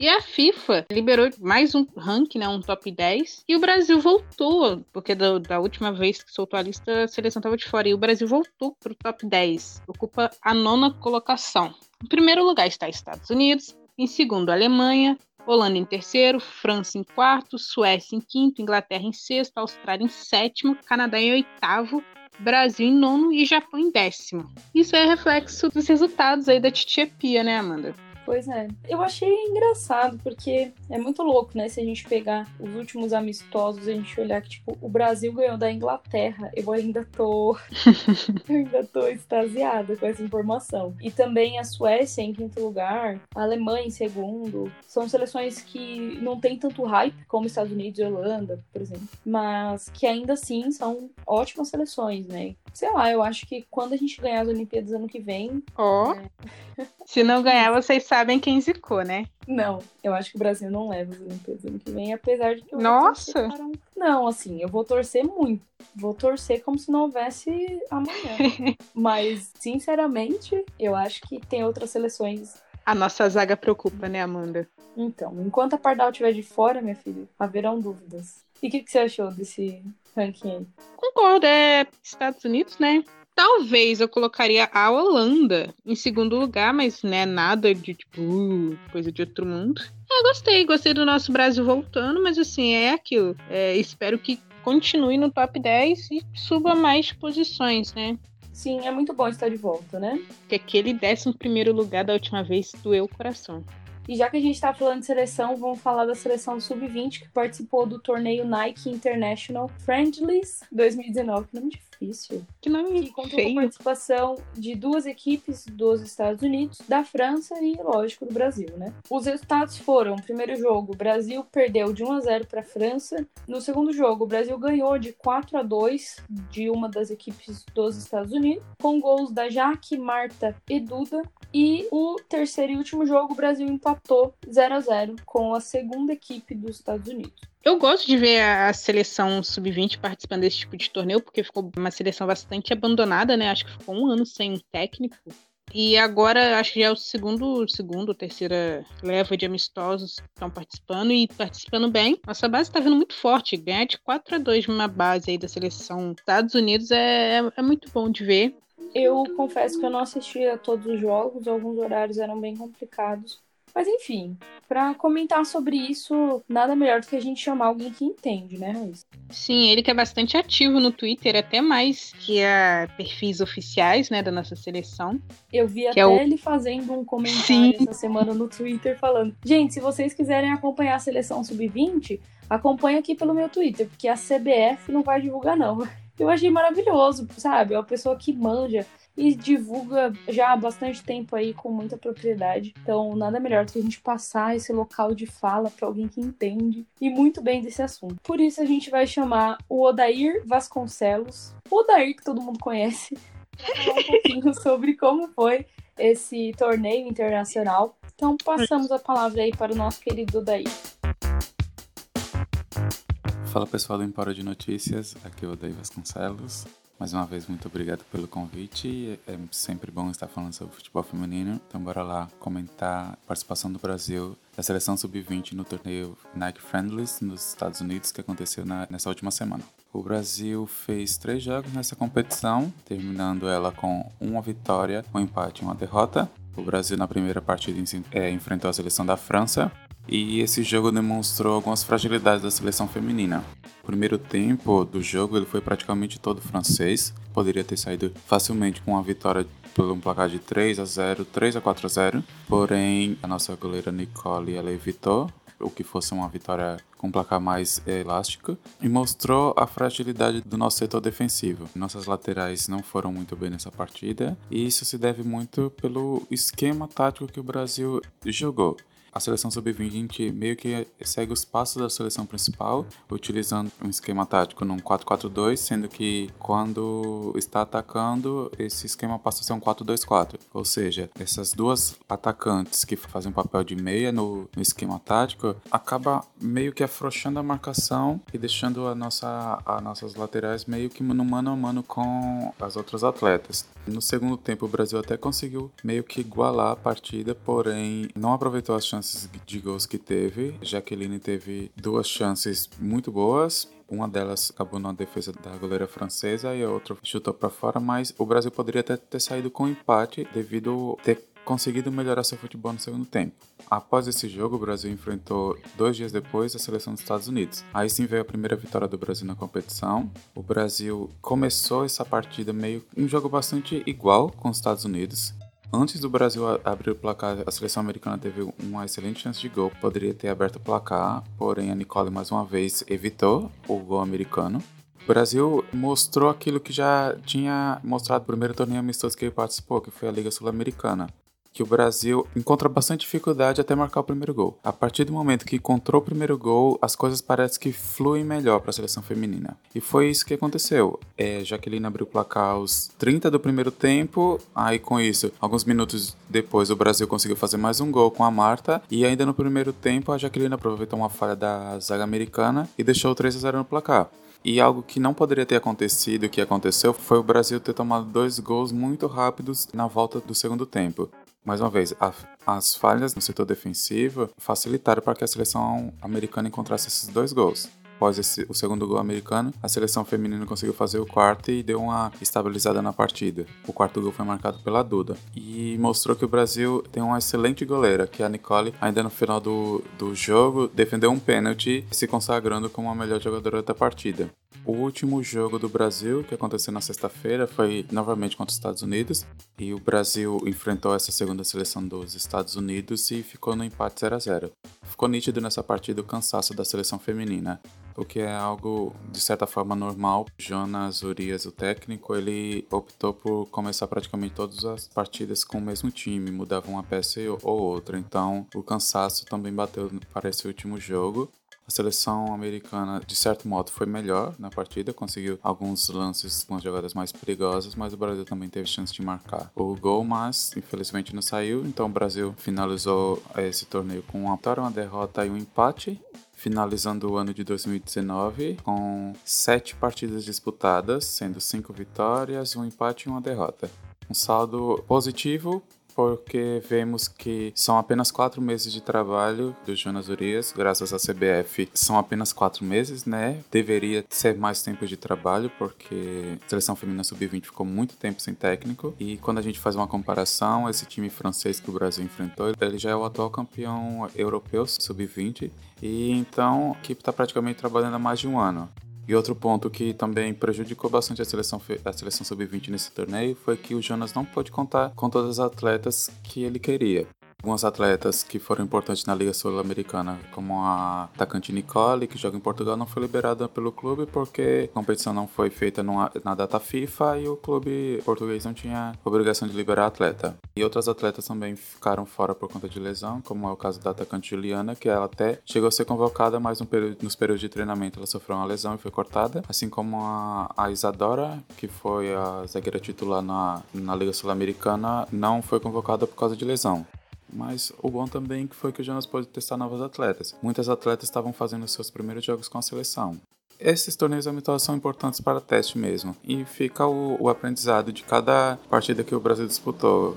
E a FIFA liberou mais um ranking, né, um top 10, e o Brasil voltou, porque da, da última vez que soltou a lista, a seleção estava de fora, e o Brasil voltou para o top 10, ocupa a nona colocação. Em primeiro lugar está Estados Unidos, em segundo Alemanha, Holanda em terceiro, França em quarto, Suécia em quinto, Inglaterra em sexto, Austrália em sétimo, Canadá em oitavo, Brasil em nono e Japão em décimo. Isso é reflexo dos resultados aí da Titia Pia, né, Amanda? Pois é. Eu achei engraçado, porque é muito louco, né? Se a gente pegar os últimos amistosos, a gente olhar que, tipo, o Brasil ganhou da Inglaterra. Eu ainda tô. eu ainda tô extasiada com essa informação. E também a Suécia em quinto lugar, a Alemanha em segundo. São seleções que não tem tanto hype como Estados Unidos e Holanda, por exemplo. Mas que ainda assim são ótimas seleções, né? Sei lá, eu acho que quando a gente ganhar as Olimpíadas ano que vem. Ó. Oh. É... Se não ganhar, vocês sabem quem zicou, né? Não, eu acho que o Brasil não leva as Olimpíadas ano que vem, apesar de que eu Nossa! Um... Não, assim, eu vou torcer muito. Vou torcer como se não houvesse amanhã. Mas, sinceramente, eu acho que tem outras seleções. A nossa zaga preocupa, né, Amanda? Então, enquanto a Pardal estiver de fora, minha filha, haverão dúvidas. E o que, que você achou desse ranking aí? Concordo, é Estados Unidos, né? Talvez eu colocaria a Holanda em segundo lugar, mas não é nada de tipo uh, coisa de outro mundo. É, gostei, gostei do nosso Brasil voltando, mas assim, é aquilo. É, espero que continue no top 10 e suba mais posições, né? Sim, é muito bom estar de volta, né? Que aquele 11 primeiro lugar da última vez doeu o coração. E já que a gente está falando de seleção, vamos falar da seleção sub-20 que participou do torneio Nike International Friendlies 2019. Que nome difícil. Que nome que contou feio. com a participação de duas equipes dos Estados Unidos, da França e, lógico, do Brasil, né? Os resultados foram: primeiro jogo, o Brasil perdeu de 1 a 0 para a França. No segundo jogo, o Brasil ganhou de 4 a 2 de uma das equipes dos Estados Unidos, com gols da Jaque, Marta e Duda. E o terceiro e último jogo, o Brasil empatou 0 a 0 com a segunda equipe dos Estados Unidos. Eu gosto de ver a seleção sub-20 participando desse tipo de torneio, porque ficou uma seleção bastante abandonada, né? Acho que ficou um ano sem técnico. E agora acho que já é o segundo, segundo, terceira leva de amistosos que estão participando e participando bem. Nossa base está vindo muito forte. Ganhar de 4 a 2 numa base aí da seleção Estados Unidos é, é muito bom de ver. Eu confesso que eu não assisti a todos os jogos, alguns horários eram bem complicados. Mas enfim, para comentar sobre isso, nada melhor do que a gente chamar alguém que entende, né, Raíssa? Sim, ele que é bastante ativo no Twitter, até mais que a perfis oficiais, né, da nossa seleção. Eu vi até é o... ele fazendo um comentário Sim. essa semana no Twitter falando: gente, se vocês quiserem acompanhar a seleção sub-20, acompanha aqui pelo meu Twitter, porque a CBF não vai divulgar, não. Eu achei maravilhoso, sabe? É uma pessoa que manja e divulga já há bastante tempo aí com muita propriedade. Então, nada melhor do que a gente passar esse local de fala para alguém que entende e muito bem desse assunto. Por isso, a gente vai chamar o Odair Vasconcelos, o Odair que todo mundo conhece, para falar um pouquinho sobre como foi esse torneio internacional. Então, passamos a palavra aí para o nosso querido Odair. Fala pessoal do Empório de Notícias, aqui é o Dave Vasconcelos. Mais uma vez, muito obrigado pelo convite. É sempre bom estar falando sobre futebol feminino. Então, bora lá comentar a participação do Brasil da seleção sub-20 no torneio Nike Friendlies nos Estados Unidos que aconteceu na, nessa última semana. O Brasil fez três jogos nessa competição, terminando ela com uma vitória, um empate e uma derrota. O Brasil, na primeira partida, é, enfrentou a seleção da França e esse jogo demonstrou algumas fragilidades da seleção feminina. O primeiro tempo do jogo ele foi praticamente todo francês, poderia ter saído facilmente com uma vitória pelo um placar de 3 a 0, 3 a 4 a 0, porém a nossa goleira Nicole ela evitou o que fosse uma vitória com um placar mais elástico e mostrou a fragilidade do nosso setor defensivo. Nossas laterais não foram muito bem nessa partida e isso se deve muito pelo esquema tático que o Brasil jogou. A seleção sub-20 meio que segue os passos da seleção principal, utilizando um esquema tático num 4-4-2, sendo que quando está atacando, esse esquema passa a ser um 4-2-4. Ou seja, essas duas atacantes que fazem o papel de meia no, no esquema tático acaba meio que afrouxando a marcação e deixando a nossa, as nossas laterais meio que no mano a mano com as outras atletas. No segundo tempo, o Brasil até conseguiu meio que igualar a partida, porém não aproveitou as chances de gols que teve. Jaqueline teve duas chances muito boas. Uma delas acabou na defesa da goleira francesa e a outra chutou para fora, mas o Brasil poderia até ter saído com empate devido ter conseguido melhorar seu futebol no segundo tempo. Após esse jogo, o Brasil enfrentou dois dias depois a seleção dos Estados Unidos. Aí sim veio a primeira vitória do Brasil na competição. O Brasil começou essa partida meio um jogo bastante igual com os Estados Unidos. Antes do Brasil abrir o placar, a seleção americana teve uma excelente chance de gol. Poderia ter aberto o placar, porém a Nicole mais uma vez evitou o gol americano. O Brasil mostrou aquilo que já tinha mostrado no primeiro torneio amistoso que ele participou, que foi a Liga Sul-Americana que o Brasil encontra bastante dificuldade até marcar o primeiro gol. A partir do momento que encontrou o primeiro gol, as coisas parecem que fluem melhor para a seleção feminina. E foi isso que aconteceu. É, Jaqueline abriu o placar aos 30 do primeiro tempo, aí com isso, alguns minutos depois, o Brasil conseguiu fazer mais um gol com a Marta, e ainda no primeiro tempo, a Jaqueline aproveitou uma falha da zaga americana e deixou o 3 a 0 no placar. E algo que não poderia ter acontecido, que aconteceu, foi o Brasil ter tomado dois gols muito rápidos na volta do segundo tempo. Mais uma vez, a, as falhas no setor defensivo facilitaram para que a seleção americana encontrasse esses dois gols. Após esse, o segundo gol americano, a seleção feminina conseguiu fazer o quarto e deu uma estabilizada na partida. O quarto gol foi marcado pela Duda e mostrou que o Brasil tem uma excelente goleira, que é a Nicole, ainda no final do, do jogo, defendeu um pênalti, se consagrando como a melhor jogadora da partida. O último jogo do Brasil, que aconteceu na sexta-feira, foi novamente contra os Estados Unidos. E o Brasil enfrentou essa segunda seleção dos Estados Unidos e ficou no empate 0 a 0 Ficou nítido nessa partida o cansaço da seleção feminina, o que é algo de certa forma normal. Jonas Urias, o técnico, ele optou por começar praticamente todas as partidas com o mesmo time, mudava uma peça ou outra. Então o cansaço também bateu para esse último jogo. A seleção americana, de certo modo, foi melhor na partida, conseguiu alguns lances, algumas jogadas mais perigosas, mas o Brasil também teve chance de marcar o gol, mas infelizmente não saiu. Então o Brasil finalizou esse torneio com uma vitória, uma derrota e um empate finalizando o ano de 2019 com sete partidas disputadas, sendo cinco vitórias, um empate e uma derrota. Um saldo positivo porque vemos que são apenas quatro meses de trabalho do Jonas Urias, graças à CBF. São apenas quatro meses, né? Deveria ser mais tempo de trabalho, porque a seleção feminina sub-20 ficou muito tempo sem técnico. E quando a gente faz uma comparação, esse time francês que o Brasil enfrentou, ele já é o atual campeão europeu sub-20. E então a equipe está praticamente trabalhando há mais de um ano. E outro ponto que também prejudicou bastante a seleção, a seleção sub-20 nesse torneio foi que o Jonas não pôde contar com todas as atletas que ele queria algumas atletas que foram importantes na Liga Sul-Americana, como a atacante Nicole, que joga em Portugal, não foi liberada pelo clube porque a competição não foi feita numa, na data FIFA e o clube português não tinha obrigação de liberar a atleta. E outras atletas também ficaram fora por conta de lesão, como é o caso da atacante Juliana, que ela até chegou a ser convocada, mas no período, nos períodos de treinamento ela sofreu uma lesão e foi cortada, assim como a, a Isadora, que foi a zagueira titular na, na Liga Sul-Americana, não foi convocada por causa de lesão. Mas o bom também foi que o Jonas pôde testar novos atletas. Muitas atletas estavam fazendo seus primeiros jogos com a seleção. Esses torneios amistosos são importantes para teste mesmo, e fica o, o aprendizado de cada partida que o Brasil disputou.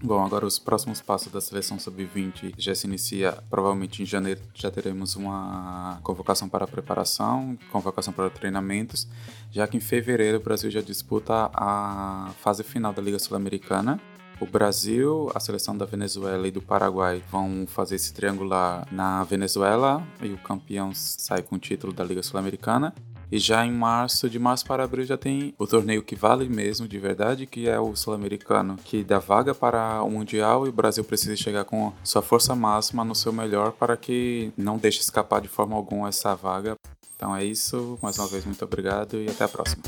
Bom, agora os próximos passos da seleção sub-20 já se inicia, provavelmente em janeiro já teremos uma convocação para preparação, convocação para treinamentos, já que em fevereiro o Brasil já disputa a fase final da Liga Sul-Americana o Brasil, a seleção da Venezuela e do Paraguai vão fazer esse triangular na Venezuela e o campeão sai com o título da Liga Sul-Americana. E já em março, de março para abril, já tem o torneio que vale mesmo de verdade, que é o Sul-Americano, que dá vaga para o Mundial e o Brasil precisa chegar com sua força máxima no seu melhor para que não deixe escapar de forma alguma essa vaga. Então é isso, mais uma vez muito obrigado e até a próxima.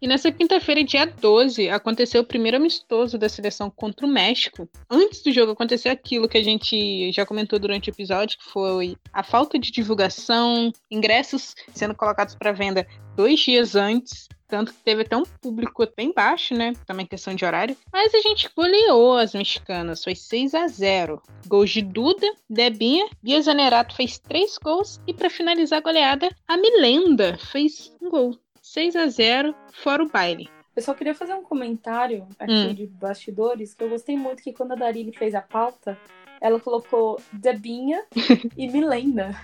E nessa quinta-feira, dia 12, aconteceu o primeiro amistoso da seleção contra o México. Antes do jogo acontecer aquilo que a gente já comentou durante o episódio, que foi a falta de divulgação, ingressos sendo colocados para venda dois dias antes. Tanto que teve até um público bem baixo, né? Também questão de horário. Mas a gente goleou as mexicanas. Foi 6 a 0 Gols de Duda, Debinha, Bia Zanerato fez três gols. E para finalizar a goleada, a Milenda fez um gol. 6 a 0 fora o baile. Eu só queria fazer um comentário aqui hum. de bastidores, que eu gostei muito que quando a Darine fez a pauta, ela colocou Debinha e Milena.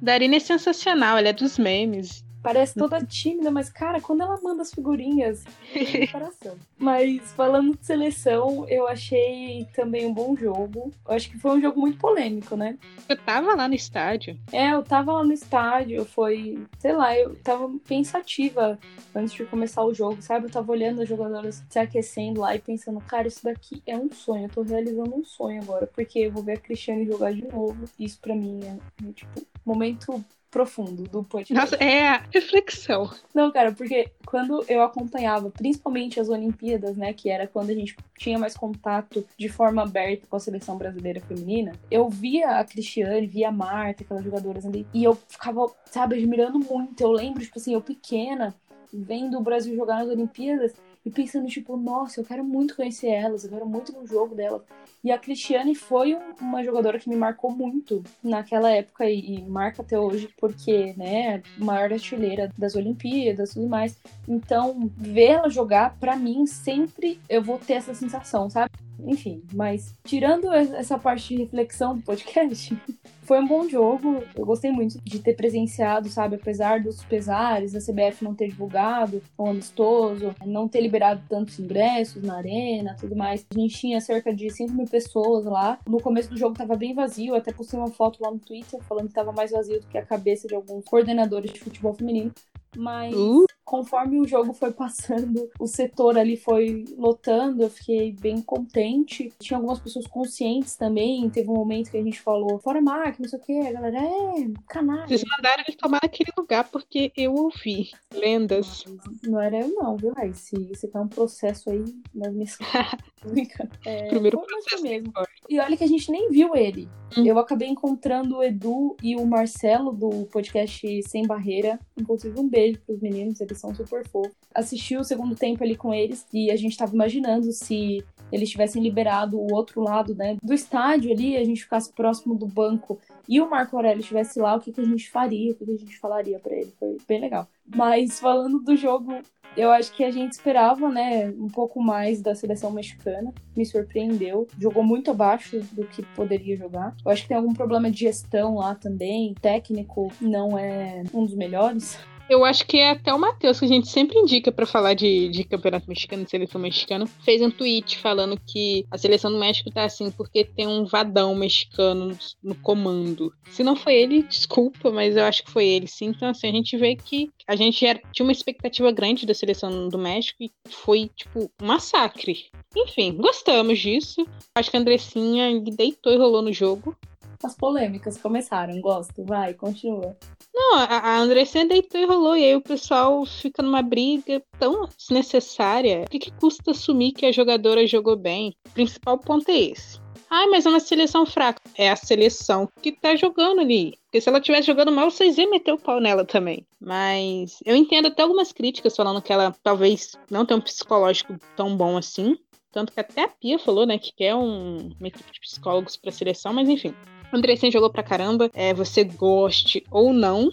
Darine é sensacional, ela é dos memes. Parece toda tímida, mas, cara, quando ela manda as figurinhas, é coração. Mas falando de seleção, eu achei também um bom jogo. Eu acho que foi um jogo muito polêmico, né? Eu tava lá no estádio. É, eu tava lá no estádio, foi, sei lá, eu tava pensativa antes de começar o jogo, sabe? Eu tava olhando as jogadoras se aquecendo lá e pensando, cara, isso daqui é um sonho, eu tô realizando um sonho agora, porque eu vou ver a Cristiane jogar de novo. Isso para mim é, é, tipo, momento profundo do podcast. Nossa, é a reflexão. Não, cara, porque quando eu acompanhava, principalmente as Olimpíadas, né, que era quando a gente tinha mais contato de forma aberta com a seleção brasileira feminina, eu via a Cristiane, via a Marta, aquelas jogadoras ali, e eu ficava, sabe, admirando muito. Eu lembro, tipo assim, eu pequena, vendo o Brasil jogar nas Olimpíadas, e pensando, tipo, nossa, eu quero muito conhecer elas, eu quero muito no jogo delas. E a Cristiane foi uma jogadora que me marcou muito naquela época e, e marca até hoje, porque, né, maior artilheira das Olimpíadas e tudo mais. Então, ver ela jogar, para mim, sempre eu vou ter essa sensação, sabe? Enfim, mas tirando essa parte de reflexão do podcast, foi um bom jogo. Eu gostei muito de ter presenciado, sabe? Apesar dos pesares, a CBF não ter divulgado o amistoso, não ter liberado tantos ingressos na arena, tudo mais. A gente tinha cerca de 5 mil pessoas lá. No começo do jogo tava bem vazio, até postei uma foto lá no Twitter falando que tava mais vazio do que a cabeça de alguns coordenadores de futebol feminino. Mas uh. Conforme o jogo foi passando, o setor ali foi lotando, eu fiquei bem contente. Tinha algumas pessoas conscientes também. Teve um momento que a gente falou, fora máquina, não sei o que, a galera, é, canalha. Vocês mandaram ele tomar naquele lugar porque eu ouvi lendas. Não era eu não, viu, Ai? Se você tá um processo aí nas minhas. é, Primeiro processo mesmo. E olha que a gente nem viu ele. Hum. Eu acabei encontrando o Edu e o Marcelo do podcast Sem Barreira. Inclusive, um beijo pros meninos, eles são super fofos. Assisti o segundo tempo ali com eles e a gente tava imaginando se eles tivessem liberado o outro lado, né, do estádio ali, a gente ficasse próximo do banco e o Marco Aurélio estivesse lá, o que, que a gente faria, o que, que a gente falaria para ele. Foi bem legal. Mas falando do jogo, eu acho que a gente esperava, né, um pouco mais da seleção mexicana. Me surpreendeu. Jogou muito abaixo do que poderia jogar. Eu acho que tem algum problema de gestão lá também. técnico não é um dos melhores. Eu acho que é até o Matheus, que a gente sempre indica para falar de, de campeonato mexicano, de seleção mexicana, fez um tweet falando que a seleção do México tá assim porque tem um vadão mexicano no comando. Se não foi ele, desculpa, mas eu acho que foi ele sim. Então, assim, a gente vê que a gente era, tinha uma expectativa grande da seleção do México e foi, tipo, um massacre. Enfim, gostamos disso. Acho que a Andressinha deitou e rolou no jogo. As polêmicas começaram, gosto. Vai, continua. Não, a Andressinha deitou e rolou, e aí o pessoal fica numa briga tão desnecessária. O que, que custa assumir que a jogadora jogou bem? O principal ponto é esse. Ah, mas é uma seleção fraca. É a seleção que tá jogando ali. Porque se ela tivesse jogando mal, vocês iam meter o pau nela também. Mas eu entendo até algumas críticas falando que ela talvez não tenha um psicológico tão bom assim. Tanto que até a Pia falou, né, que quer um, uma equipe de psicólogos pra seleção, mas enfim. O Andressinha jogou pra caramba. É, você goste ou não,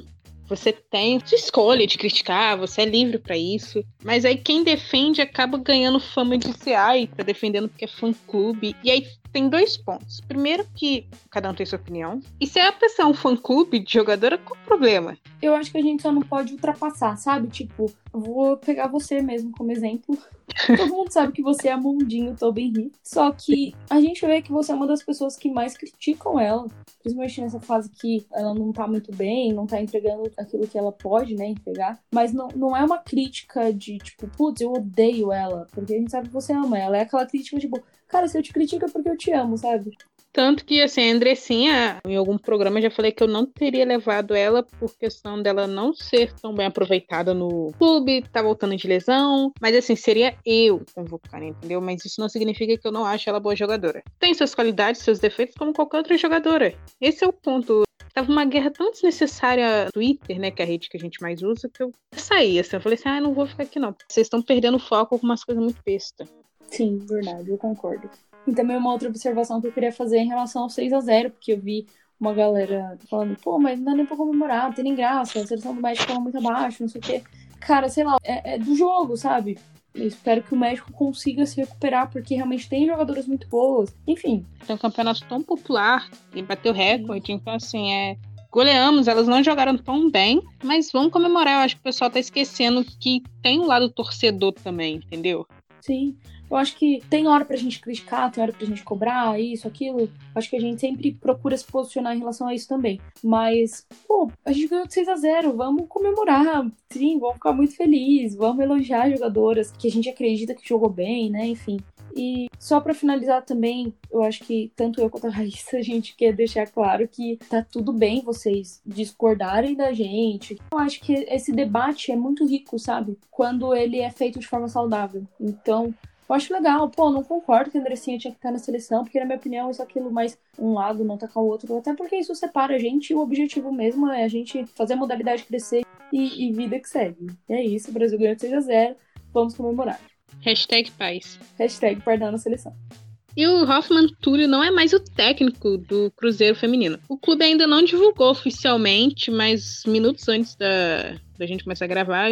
você tem sua escolha de criticar, você é livre para isso. Mas aí quem defende acaba ganhando fama de ser ai, tá defendendo porque é fã clube. E aí tem dois pontos. Primeiro que cada um tem sua opinião. E se a pessoa é um fã clube de jogadora, qual o problema? Eu acho que a gente só não pode ultrapassar, sabe? Tipo, vou pegar você mesmo como exemplo. Todo mundo sabe que você é Mundinho Tobin Ri. Só que a gente vê que você é uma das pessoas que mais criticam ela. Principalmente nessa fase que ela não tá muito bem, não tá entregando aquilo que ela pode, né, entregar. Mas não, não é uma crítica de, tipo, putz, eu odeio ela. Porque a gente sabe que você ama ela. É aquela crítica, tipo, cara, se eu te critico é porque eu te amo, sabe? Tanto que, assim, a Andressinha, em algum programa, já falei que eu não teria levado ela por questão dela não ser tão bem aproveitada no clube, tá voltando de lesão. Mas, assim, seria eu convocar, entendeu? Mas isso não significa que eu não acho ela boa jogadora. Tem suas qualidades, seus defeitos, como qualquer outra jogadora. Esse é o ponto. Tava uma guerra tão desnecessária no Twitter, né? Que é a rede que a gente mais usa, que eu saí, assim. Eu falei assim, ah, não vou ficar aqui não. Vocês estão perdendo foco com umas coisas muito besta. Sim, verdade, eu concordo. E também uma outra observação que eu queria fazer em relação ao 6 a 0 porque eu vi uma galera falando, pô, mas não dá nem pra comemorar, não tem nem graça, a seleção do México tava muito abaixo, não sei o quê. Cara, sei lá, é, é do jogo, sabe? Eu espero que o México consiga se recuperar, porque realmente tem jogadoras muito boas. Enfim. Tem um campeonato tão popular e bateu recorde, então assim, é goleamos, elas não jogaram tão bem, mas vamos comemorar. Eu acho que o pessoal tá esquecendo que tem um lado torcedor também, entendeu? Sim. Eu acho que tem hora pra gente criticar, tem hora pra gente cobrar, isso, aquilo. Acho que a gente sempre procura se posicionar em relação a isso também. Mas, pô, a gente ganhou de 6 a 0 vamos comemorar. Sim, vamos ficar muito felizes, vamos elogiar jogadoras que a gente acredita que jogou bem, né? Enfim. E só para finalizar também, eu acho que tanto eu quanto a Raíssa, a gente quer deixar claro que tá tudo bem vocês discordarem da gente. Eu acho que esse debate é muito rico, sabe? Quando ele é feito de forma saudável. Então, eu acho legal, pô, não concordo que a Andressinha tinha que estar na seleção, porque na minha opinião isso aquilo mais um lado não tá com o outro, até porque isso separa a gente e o objetivo mesmo é a gente fazer a modalidade crescer e, e vida que segue. E é isso, o Brasil ganhou de 6 a 0 vamos comemorar. Hashtag paz. Hashtag perdão na seleção. E o Hoffman Túlio não é mais o técnico do Cruzeiro Feminino. O clube ainda não divulgou oficialmente, mas minutos antes da, da gente começar a gravar,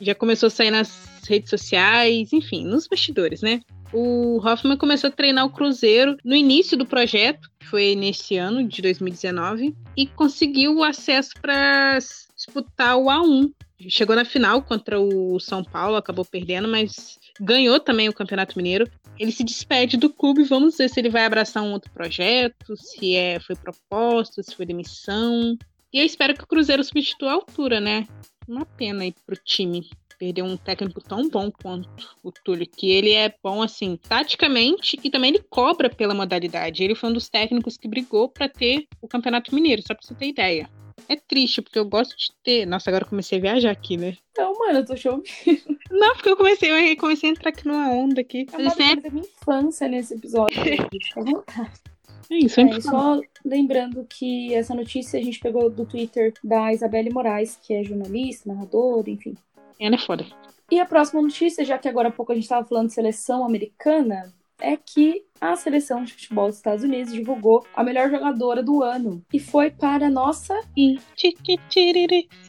já começou a sair nas redes sociais, enfim, nos bastidores, né? O Hoffman começou a treinar o Cruzeiro no início do projeto, que foi nesse ano de 2019, e conseguiu o acesso para disputar o A1. Chegou na final contra o São Paulo, acabou perdendo, mas ganhou também o Campeonato Mineiro. Ele se despede do clube, vamos ver se ele vai abraçar um outro projeto, se é foi proposta, se foi demissão. E eu espero que o Cruzeiro substitua a altura, né? Uma pena aí pro time perder um técnico tão bom quanto o Túlio, que ele é bom assim, taticamente e também ele cobra pela modalidade. Ele foi um dos técnicos que brigou para ter o Campeonato Mineiro, só pra você ter ideia. É triste, porque eu gosto de ter. Nossa, agora eu comecei a viajar aqui, né? Então, mano, eu tô chovendo. Não, porque eu comecei, eu comecei a entrar aqui numa onda aqui. É uma sempre... minha infância nesse episódio. Fica à vontade. É isso, é, só lembrando que essa notícia a gente pegou do Twitter da Isabelle Moraes, que é jornalista, narradora, enfim. Ela é foda. E a próxima notícia, já que agora há pouco a gente estava falando de seleção americana, é que a seleção de futebol dos Estados Unidos divulgou a melhor jogadora do ano. E foi para a nossa.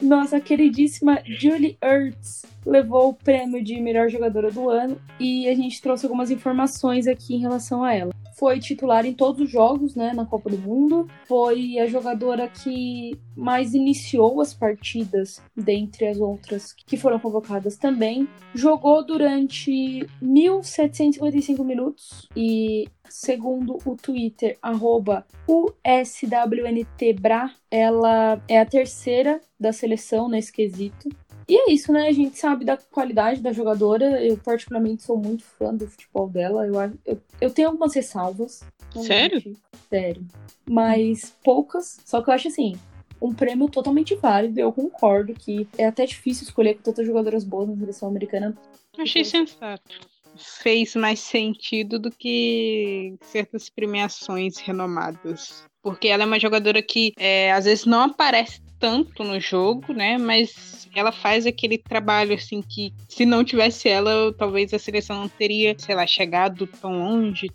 Nossa queridíssima Julie Ertz. Levou o prêmio de melhor jogadora do ano. E a gente trouxe algumas informações aqui em relação a ela foi titular em todos os jogos, né, na Copa do Mundo. Foi a jogadora que mais iniciou as partidas, dentre as outras que foram convocadas também. Jogou durante 1.755 minutos e segundo o Twitter, arroba USWNTBRA, ela é a terceira da seleção nesse quesito. E é isso, né? A gente sabe da qualidade da jogadora. Eu, particularmente, sou muito fã do futebol dela. Eu, eu, eu tenho algumas ressalvas. Sério? Sério. Mas poucas. Só que eu acho assim. Um prêmio totalmente válido. Eu concordo que é até difícil escolher com tantas jogadoras boas na seleção americana. Achei sensato. Fez mais sentido do que certas premiações renomadas. Porque ela é uma jogadora que é, às vezes não aparece tanto no jogo, né? Mas ela faz aquele trabalho assim que se não tivesse ela, talvez a seleção não teria, sei lá, chegado tão longe.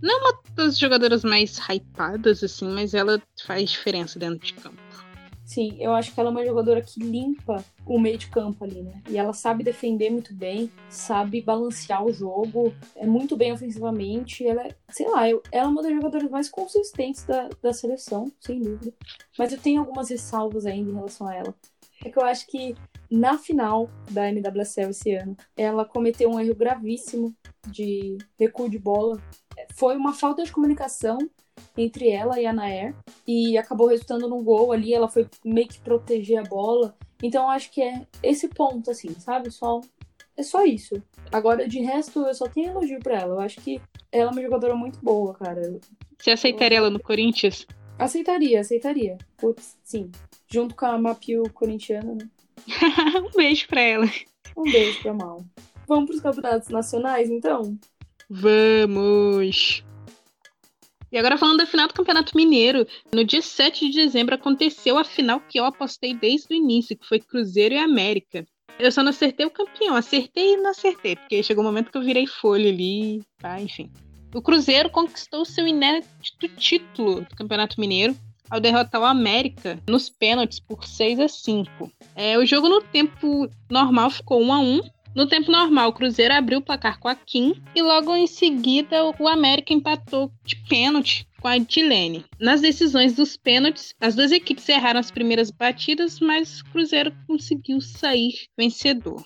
Não é uma das jogadoras mais hypadas, assim, mas ela faz diferença dentro de campo. Sim, eu acho que ela é uma jogadora que limpa o meio de campo ali, né? E ela sabe defender muito bem, sabe balancear o jogo, é muito bem ofensivamente. Ela é, sei lá, eu, ela é uma das jogadoras mais consistentes da, da seleção, sem dúvida. Mas eu tenho algumas ressalvas ainda em relação a ela. É que eu acho que na final da NWSL esse ano, ela cometeu um erro gravíssimo de recuo de bola. Foi uma falta de comunicação entre ela e a Nair e acabou resultando num gol ali. Ela foi meio que proteger a bola. Então eu acho que é esse ponto, assim, sabe? Só, é só isso. Agora, de resto, eu só tenho elogio pra ela. Eu acho que ela é uma jogadora muito boa, cara. Você aceitaria ela no Corinthians? Aceitaria, aceitaria. Putz, sim. Junto com a Mapio corintiana, né? um beijo pra ela. Um beijo pra Mal. Vamos pros campeonatos nacionais, então? Vamos! E agora falando da final do Campeonato Mineiro, no dia 7 de dezembro aconteceu a final que eu apostei desde o início, que foi Cruzeiro e América. Eu só não acertei o campeão, acertei e não acertei, porque chegou um momento que eu virei folha ali, tá, enfim. O Cruzeiro conquistou seu inédito título do Campeonato Mineiro ao derrotar o América nos pênaltis por 6 a 5. É, o jogo no tempo normal ficou 1 a 1 no tempo normal, o Cruzeiro abriu o placar com a Kim e logo em seguida o América empatou de pênalti com a Dilene. Nas decisões dos pênaltis, as duas equipes erraram as primeiras batidas, mas o Cruzeiro conseguiu sair vencedor.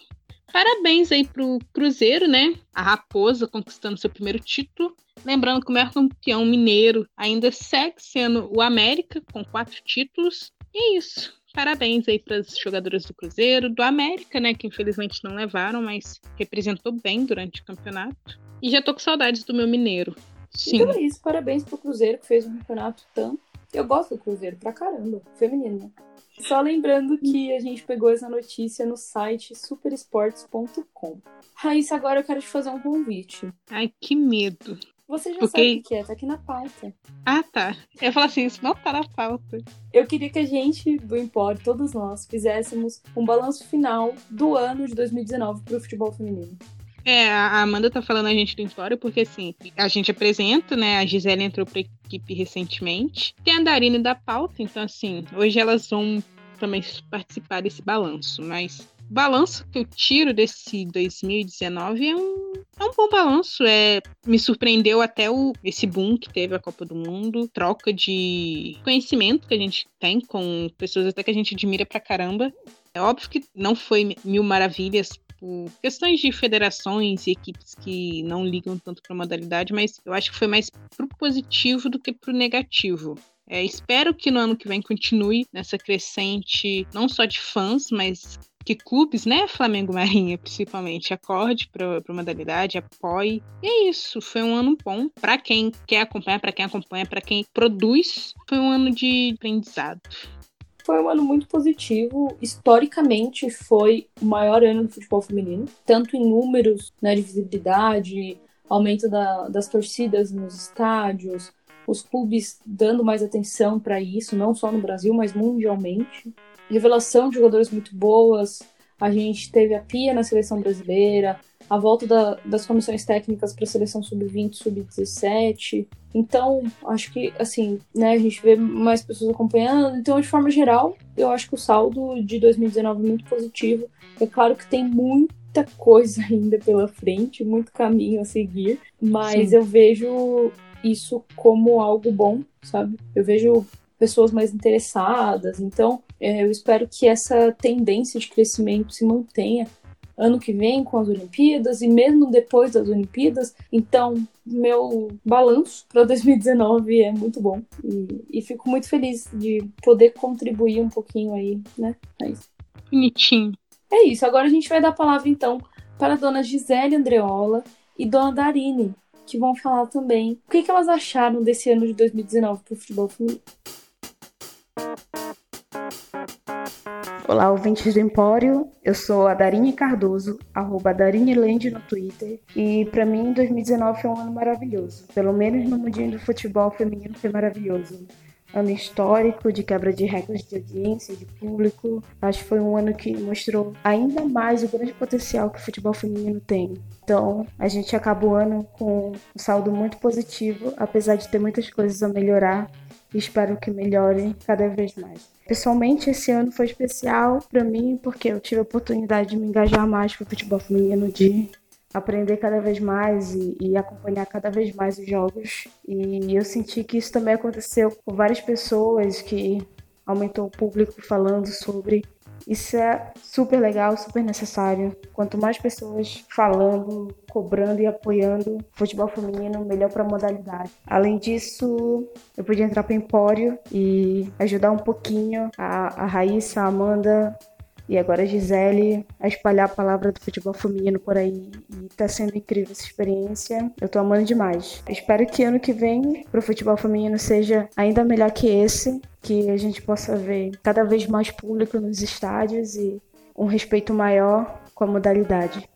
Parabéns aí pro Cruzeiro, né? A Raposa conquistando seu primeiro título. Lembrando que o maior campeão mineiro ainda segue sendo o América, com quatro títulos. E é isso. Parabéns aí para as jogadoras do Cruzeiro, do América, né? Que infelizmente não levaram, mas representou bem durante o campeonato. E já tô com saudades do meu mineiro. Sim. Então é isso, parabéns pro Cruzeiro que fez um campeonato tão. Eu gosto do Cruzeiro pra caramba, feminino. Só lembrando que a gente pegou essa notícia no site superesportes.com. Raíssa, agora eu quero te fazer um convite. Ai, que medo. Você já Porque- sabe o que é, tá aqui na pauta. Ah, tá. Eu falar assim, isso não tá na pauta. Eu queria que a gente, do Empório, todos nós, fizéssemos um balanço final do ano de 2019 pro futebol feminino. É, a Amanda tá falando a gente do Empório porque, assim, a gente apresenta, né? A Gisele entrou pra equipe recentemente. Tem a Darine da pauta, então, assim, hoje elas vão também participar desse balanço. Mas balanço que eu tiro desse 2019 é um, é um bom balanço. É, me surpreendeu até o, esse boom que teve a Copa do Mundo, troca de conhecimento que a gente tem com pessoas até que a gente admira pra caramba. É óbvio que não foi mil maravilhas por questões de federações e equipes que não ligam tanto para modalidade, mas eu acho que foi mais pro positivo do que pro negativo. É, espero que no ano que vem continue nessa crescente, não só de fãs, mas que clubes, né, Flamengo Marinha principalmente, acorde para a modalidade, apoie. E é isso, foi um ano bom para quem quer acompanhar, para quem acompanha, para quem produz. Foi um ano de aprendizado. Foi um ano muito positivo. Historicamente, foi o maior ano do futebol feminino, tanto em números né, de visibilidade, aumento da- das torcidas nos estádios, os clubes dando mais atenção para isso, não só no Brasil, mas mundialmente. Revelação de jogadores muito boas. A gente teve a Pia na seleção brasileira, a volta da- das comissões técnicas para a seleção sub-20, sub-17. Então, acho que, assim, né, a gente vê mais pessoas acompanhando. Então, de forma geral, eu acho que o saldo de 2019 é muito positivo. É claro que tem muita coisa ainda pela frente, muito caminho a seguir, mas Sim. eu vejo isso como algo bom, sabe? Eu vejo pessoas mais interessadas. Então, eu espero que essa tendência de crescimento se mantenha ano que vem com as Olimpíadas e mesmo depois das Olimpíadas. Então, meu balanço para 2019 é muito bom e, e fico muito feliz de poder contribuir um pouquinho aí, né? É isso. Bonitinho. É isso. Agora a gente vai dar a palavra então para a dona Gisele Andreola e dona Darine, que vão falar também o que, que elas acharam desse ano de 2019 para o futebol feminino. Olá, ouvintes do Empório. Eu sou a Darine Cardoso, arroba Darine Land no Twitter. E pra mim, 2019 foi um ano maravilhoso. Pelo menos no mundinho do futebol feminino foi maravilhoso. Ano histórico, de quebra de recordes de audiência, de público. Acho que foi um ano que mostrou ainda mais o grande potencial que o futebol feminino tem. Então, a gente acaba o ano com um saldo muito positivo, apesar de ter muitas coisas a melhorar. E espero que melhore cada vez mais. Pessoalmente, esse ano foi especial para mim porque eu tive a oportunidade de me engajar mais com o futebol feminino, de aprender cada vez mais e, e acompanhar cada vez mais os jogos. E eu senti que isso também aconteceu com várias pessoas, que aumentou o público falando sobre. Isso é super legal, super necessário. Quanto mais pessoas falando, cobrando e apoiando futebol feminino, melhor para a modalidade. Além disso, eu pude entrar para o Empório e ajudar um pouquinho a, a Raíssa, a Amanda e agora a Gisele a espalhar a palavra do futebol feminino por aí. E tá sendo incrível essa experiência. Eu tô amando demais. Espero que ano que vem pro futebol feminino seja ainda melhor que esse, que a gente possa ver cada vez mais público nos estádios e um respeito maior com a modalidade.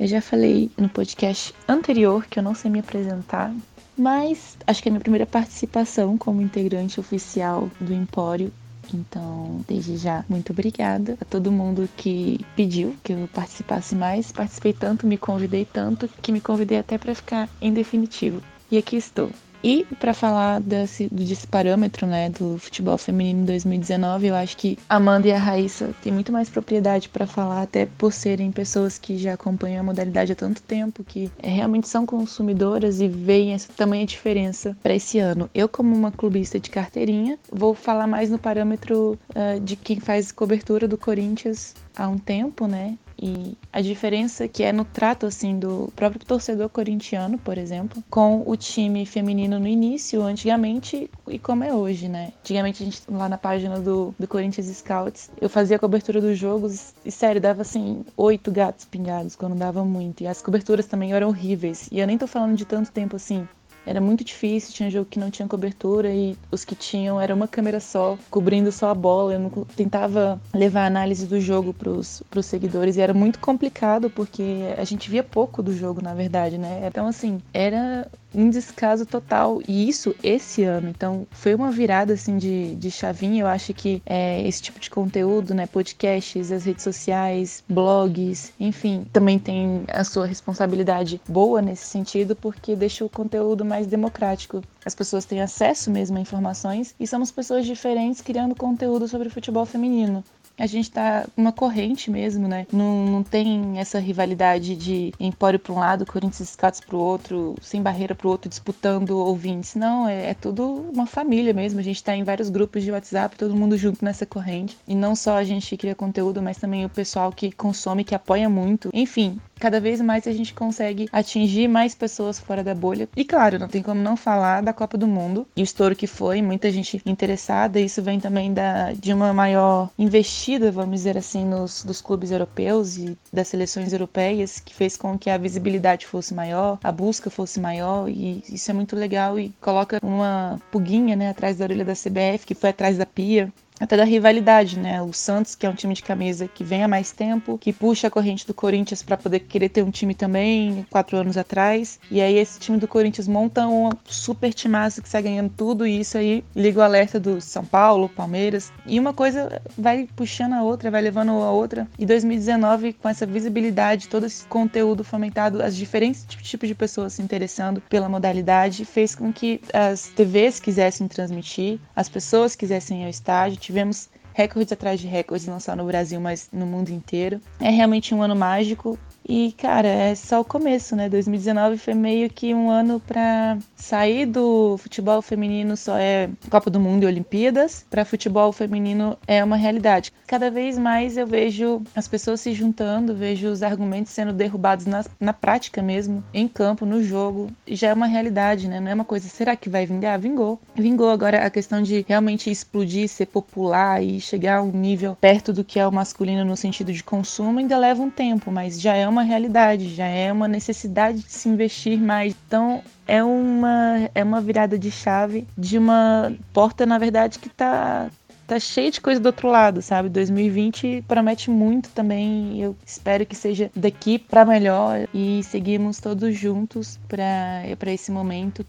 Eu já falei no podcast anterior que eu não sei me apresentar, mas acho que é a minha primeira participação como integrante oficial do Empório. Então, desde já, muito obrigada a todo mundo que pediu que eu participasse mais. Participei tanto, me convidei tanto, que me convidei até para ficar em definitivo. E aqui estou. E para falar desse, desse parâmetro, né, do futebol feminino em 2019, eu acho que a Amanda e a Raíssa têm muito mais propriedade para falar, até por serem pessoas que já acompanham a modalidade há tanto tempo, que é, realmente são consumidoras e veem essa tamanha diferença para esse ano. Eu, como uma clubista de carteirinha, vou falar mais no parâmetro uh, de quem faz cobertura do Corinthians há um tempo, né? E a diferença que é no trato assim do próprio torcedor corintiano, por exemplo, com o time feminino no início, antigamente e como é hoje, né? Antigamente a gente lá na página do, do Corinthians Scouts, eu fazia a cobertura dos jogos e sério, dava assim oito gatos pingados quando dava muito. E as coberturas também eram horríveis. E eu nem tô falando de tanto tempo assim, era muito difícil, tinha jogo que não tinha cobertura e os que tinham era uma câmera só, cobrindo só a bola. Eu não tentava levar a análise do jogo para os seguidores e era muito complicado porque a gente via pouco do jogo, na verdade, né? Então, assim, era um descaso total. E isso esse ano. Então, foi uma virada assim de, de chavinha. Eu acho que é, esse tipo de conteúdo, né? Podcasts, as redes sociais, blogs, enfim, também tem a sua responsabilidade boa nesse sentido, porque deixa o conteúdo mais democrático. As pessoas têm acesso mesmo a informações e somos pessoas diferentes criando conteúdo sobre futebol feminino a gente tá uma corrente mesmo, né? Não, não tem essa rivalidade de Empório para um lado, Corinthians Scouts para o outro, sem barreira para o outro, disputando ouvintes. Não, é, é tudo uma família mesmo. A gente tá em vários grupos de WhatsApp, todo mundo junto nessa corrente. E não só a gente cria conteúdo, mas também o pessoal que consome, que apoia muito. Enfim, cada vez mais a gente consegue atingir mais pessoas fora da bolha. E claro, não tem como não falar da Copa do Mundo e o estouro que foi, muita gente interessada. Isso vem também da, de uma maior investida, vamos dizer assim, nos dos clubes europeus e das seleções europeias, que fez com que a visibilidade fosse maior, a busca fosse maior e isso é muito legal e coloca uma puguinha, né, atrás da orelha da CBF, que foi atrás da Pia, até da rivalidade, né? O Santos, que é um time de camisa que vem há mais tempo, que puxa a corrente do Corinthians para poder querer ter um time também quatro anos atrás. E aí esse time do Corinthians monta um super timaço que sai ganhando tudo e isso aí liga o alerta do São Paulo, Palmeiras. E uma coisa vai puxando a outra, vai levando a outra. E 2019, com essa visibilidade, todo esse conteúdo fomentado, as diferentes tipos de pessoas se interessando pela modalidade, fez com que as TVs quisessem transmitir, as pessoas quisessem ir ao estádio tivemos recordes atrás de recordes, não só no Brasil, mas no mundo inteiro. É realmente um ano mágico e, cara, é só o começo, né? 2019 foi meio que um ano para sair do futebol feminino só é Copa do Mundo e Olimpíadas, para futebol feminino é uma realidade. Cada vez mais eu vejo as pessoas se juntando, vejo os argumentos sendo derrubados na, na prática mesmo, em campo, no jogo, já é uma realidade, né? Não é uma coisa, será que vai vingar? Vingou. Vingou agora a questão de realmente explodir, ser popular e chegar a um nível perto do que é o masculino no sentido de consumo, ainda leva um tempo, mas já é uma realidade, já é uma necessidade de se investir mais. Então, é uma, é uma virada de chave de uma porta, na verdade, que está tá cheia de coisa do outro lado, sabe? 2020 promete muito também. Eu espero que seja daqui para melhor e seguimos todos juntos para esse momento.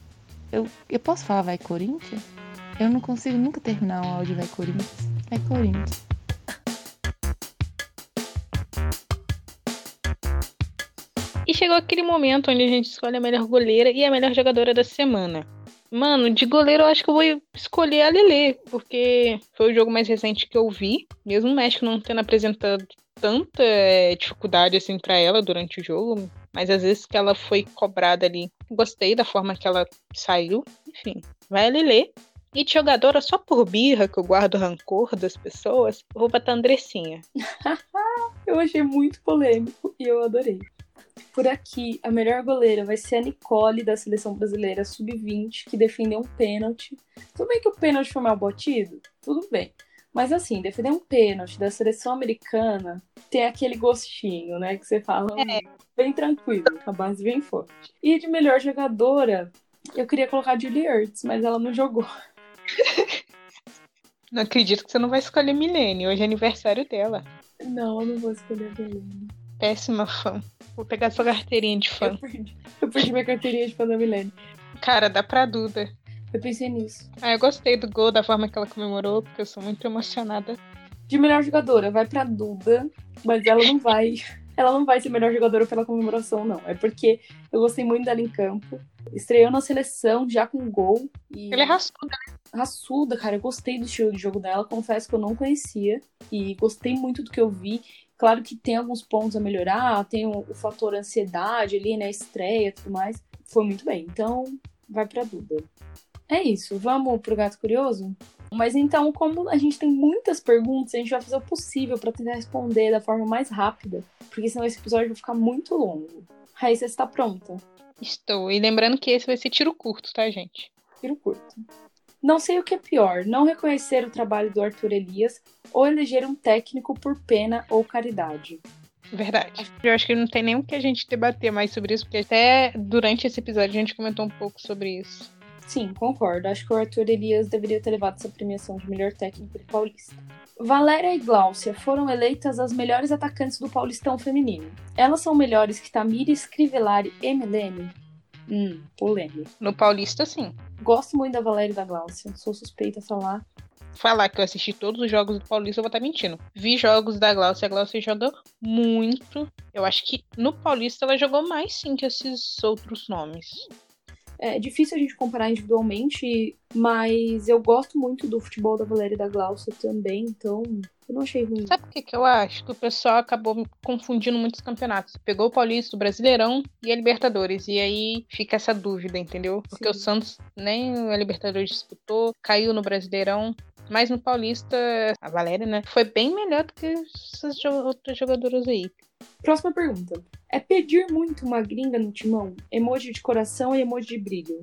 Eu, eu posso falar vai Corinthians? Eu não consigo nunca terminar um áudio vai Corinthians. Vai Corinthians. E chegou aquele momento onde a gente escolhe a melhor goleira e a melhor jogadora da semana. Mano, de goleiro eu acho que eu vou escolher a Lele, porque foi o jogo mais recente que eu vi. Mesmo o México não tendo apresentado tanta é, dificuldade assim para ela durante o jogo, mas às vezes que ela foi cobrada ali, gostei da forma que ela saiu. Enfim, vai a Lele. E de jogadora só por birra, que eu guardo rancor das pessoas, eu vou botar a Andressinha. eu achei muito polêmico e eu adorei. Por aqui, a melhor goleira vai ser a Nicole, da seleção brasileira sub-20, que defendeu um pênalti. Tudo bem que o pênalti foi mal batido? Tudo bem. Mas assim, defender um pênalti da seleção americana tem aquele gostinho, né? Que você fala é. Hum, bem tranquilo, a base bem forte. E de melhor jogadora, eu queria colocar a Julie Ertz, mas ela não jogou. Não acredito que você não vai escolher Milene. Hoje é aniversário dela. Não, eu não vou escolher a Milene. Péssima fã. Vou pegar sua carteirinha de fã. Eu perdi, eu perdi minha carteirinha de fã da Milene. Cara, dá pra Duda. Eu pensei nisso. Ah, eu gostei do gol, da forma que ela comemorou, porque eu sou muito emocionada. De melhor jogadora, vai pra Duda, mas ela não vai. ela não vai ser melhor jogadora pela comemoração, não. É porque eu gostei muito dela em campo. Estreou na seleção já com gol. E... Ela é raçuda, né? Raçuda, cara. Eu gostei do estilo de jogo dela. Confesso que eu não conhecia. E gostei muito do que eu vi. Claro que tem alguns pontos a melhorar. Tem o, o fator ansiedade ali, né? Estreia e tudo mais. Foi muito bem. Então, vai pra Duda. É isso. Vamos pro Gato Curioso? Mas então, como a gente tem muitas perguntas, a gente vai fazer o possível para tentar responder da forma mais rápida, porque senão esse episódio vai ficar muito longo. Raíssa, está pronta? Estou. E lembrando que esse vai ser tiro curto, tá, gente? Tiro curto. Não sei o que é pior, não reconhecer o trabalho do Arthur Elias ou eleger um técnico por pena ou caridade. Verdade. Eu acho que não tem nem o que a gente debater mais sobre isso, porque até durante esse episódio a gente comentou um pouco sobre isso. Sim, concordo. Acho que o Arthur Elias deveria ter levado essa premiação de melhor técnico do Paulista. Valéria e Gláucia foram eleitas as melhores atacantes do Paulistão feminino. Elas são melhores que Tamires, Crivellari e Milene? Hum, polêmico. No Paulista, sim. Gosto muito da Valéria e da Gláucia. Sou suspeita a falar. Falar que eu assisti todos os jogos do Paulista, eu vou estar mentindo. Vi jogos da Gláucia, a Gláucia joga muito. Eu acho que no Paulista ela jogou mais sim que esses outros nomes. É difícil a gente comparar individualmente, mas eu gosto muito do futebol da Valéria e da Glaucia também, então eu não achei ruim. Sabe o que, que eu acho? Que o pessoal acabou confundindo muitos campeonatos. Pegou o Paulista, o Brasileirão e a Libertadores. E aí fica essa dúvida, entendeu? Porque Sim. o Santos nem a Libertadores disputou, caiu no Brasileirão. Mas no Paulista, a Valéria, né, foi bem melhor do que essas outras jogadoras aí. Próxima pergunta. É pedir muito uma gringa no timão? Emoji de coração e emoji de brilho.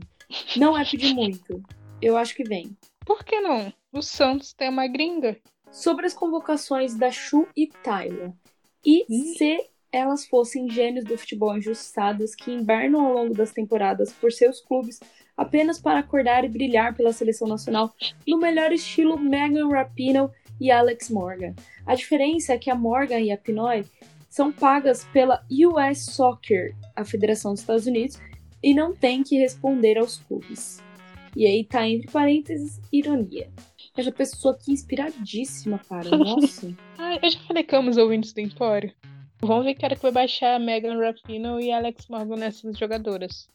Não é pedir muito. Eu acho que vem. Por que não? O Santos tem uma gringa. Sobre as convocações da Chu e Tyler. E hum? se elas fossem gênios do futebol injustadas que invernam ao longo das temporadas por seus clubes apenas para acordar e brilhar pela seleção nacional no melhor estilo Megan Rapinoe e Alex Morgan. A diferença é que a Morgan e a Pinoy são pagas pela US Soccer, a Federação dos Estados Unidos, e não tem que responder aos clubes. E aí tá entre parênteses, ironia. Essa pessoa aqui inspiradíssima, cara. Nossa. ah, eu já falei que amo os ouvintes do Empório. Vamos ver que era que vai baixar a Megan Rapinoe e Alex Morgan nessas jogadoras.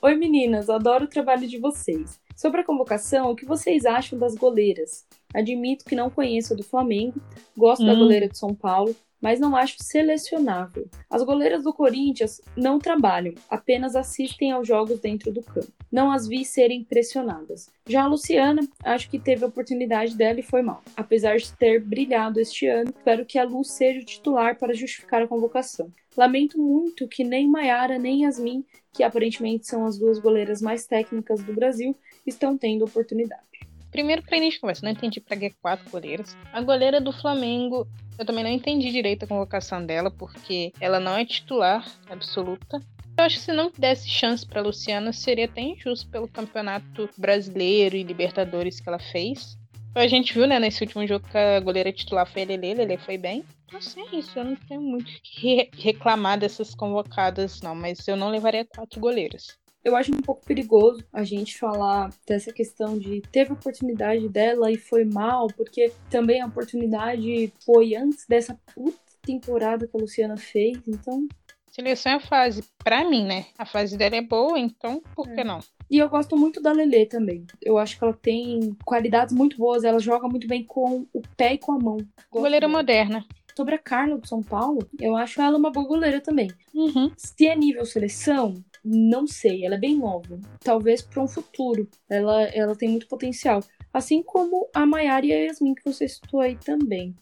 Oi meninas, adoro o trabalho de vocês. Sobre a convocação, o que vocês acham das goleiras? Admito que não conheço a do Flamengo, gosto hum. da goleira de São Paulo, mas não acho selecionável. As goleiras do Corinthians não trabalham, apenas assistem aos jogos dentro do campo. Não as vi serem pressionadas. Já a Luciana, acho que teve a oportunidade dela e foi mal. Apesar de ter brilhado este ano, espero que a Lu seja o titular para justificar a convocação. Lamento muito que nem Maiara nem Yasmin, que aparentemente são as duas goleiras mais técnicas do Brasil, estão tendo oportunidade. Primeiro, pra início de conversa, não entendi pra que quatro goleiras. A goleira do Flamengo, eu também não entendi direito a convocação dela, porque ela não é titular absoluta. Eu acho que se não desse chance para Luciana, seria até injusto pelo campeonato brasileiro e Libertadores que ela fez. A gente viu, né, nesse último jogo que a goleira titular foi a Lele, Lele foi bem. Assim, é isso, eu não tenho muito que reclamar dessas convocadas, não, mas eu não levaria quatro goleiras eu acho um pouco perigoso a gente falar dessa questão de teve oportunidade dela e foi mal, porque também a oportunidade foi antes dessa puta temporada que a Luciana fez, então. Seleção é a fase, pra mim, né? A fase dela é boa, então por é. que não? E eu gosto muito da Lele também. Eu acho que ela tem qualidades muito boas, ela joga muito bem com o pé e com a mão. Gosto Goleira dela. moderna. Sobre a Carla do São Paulo, eu acho ela uma boa goleira também. Uhum. Se é nível seleção, não sei, ela é bem nova. Talvez para um futuro. Ela, ela tem muito potencial. Assim como a Maiara e a Yasmin, que você citou aí também.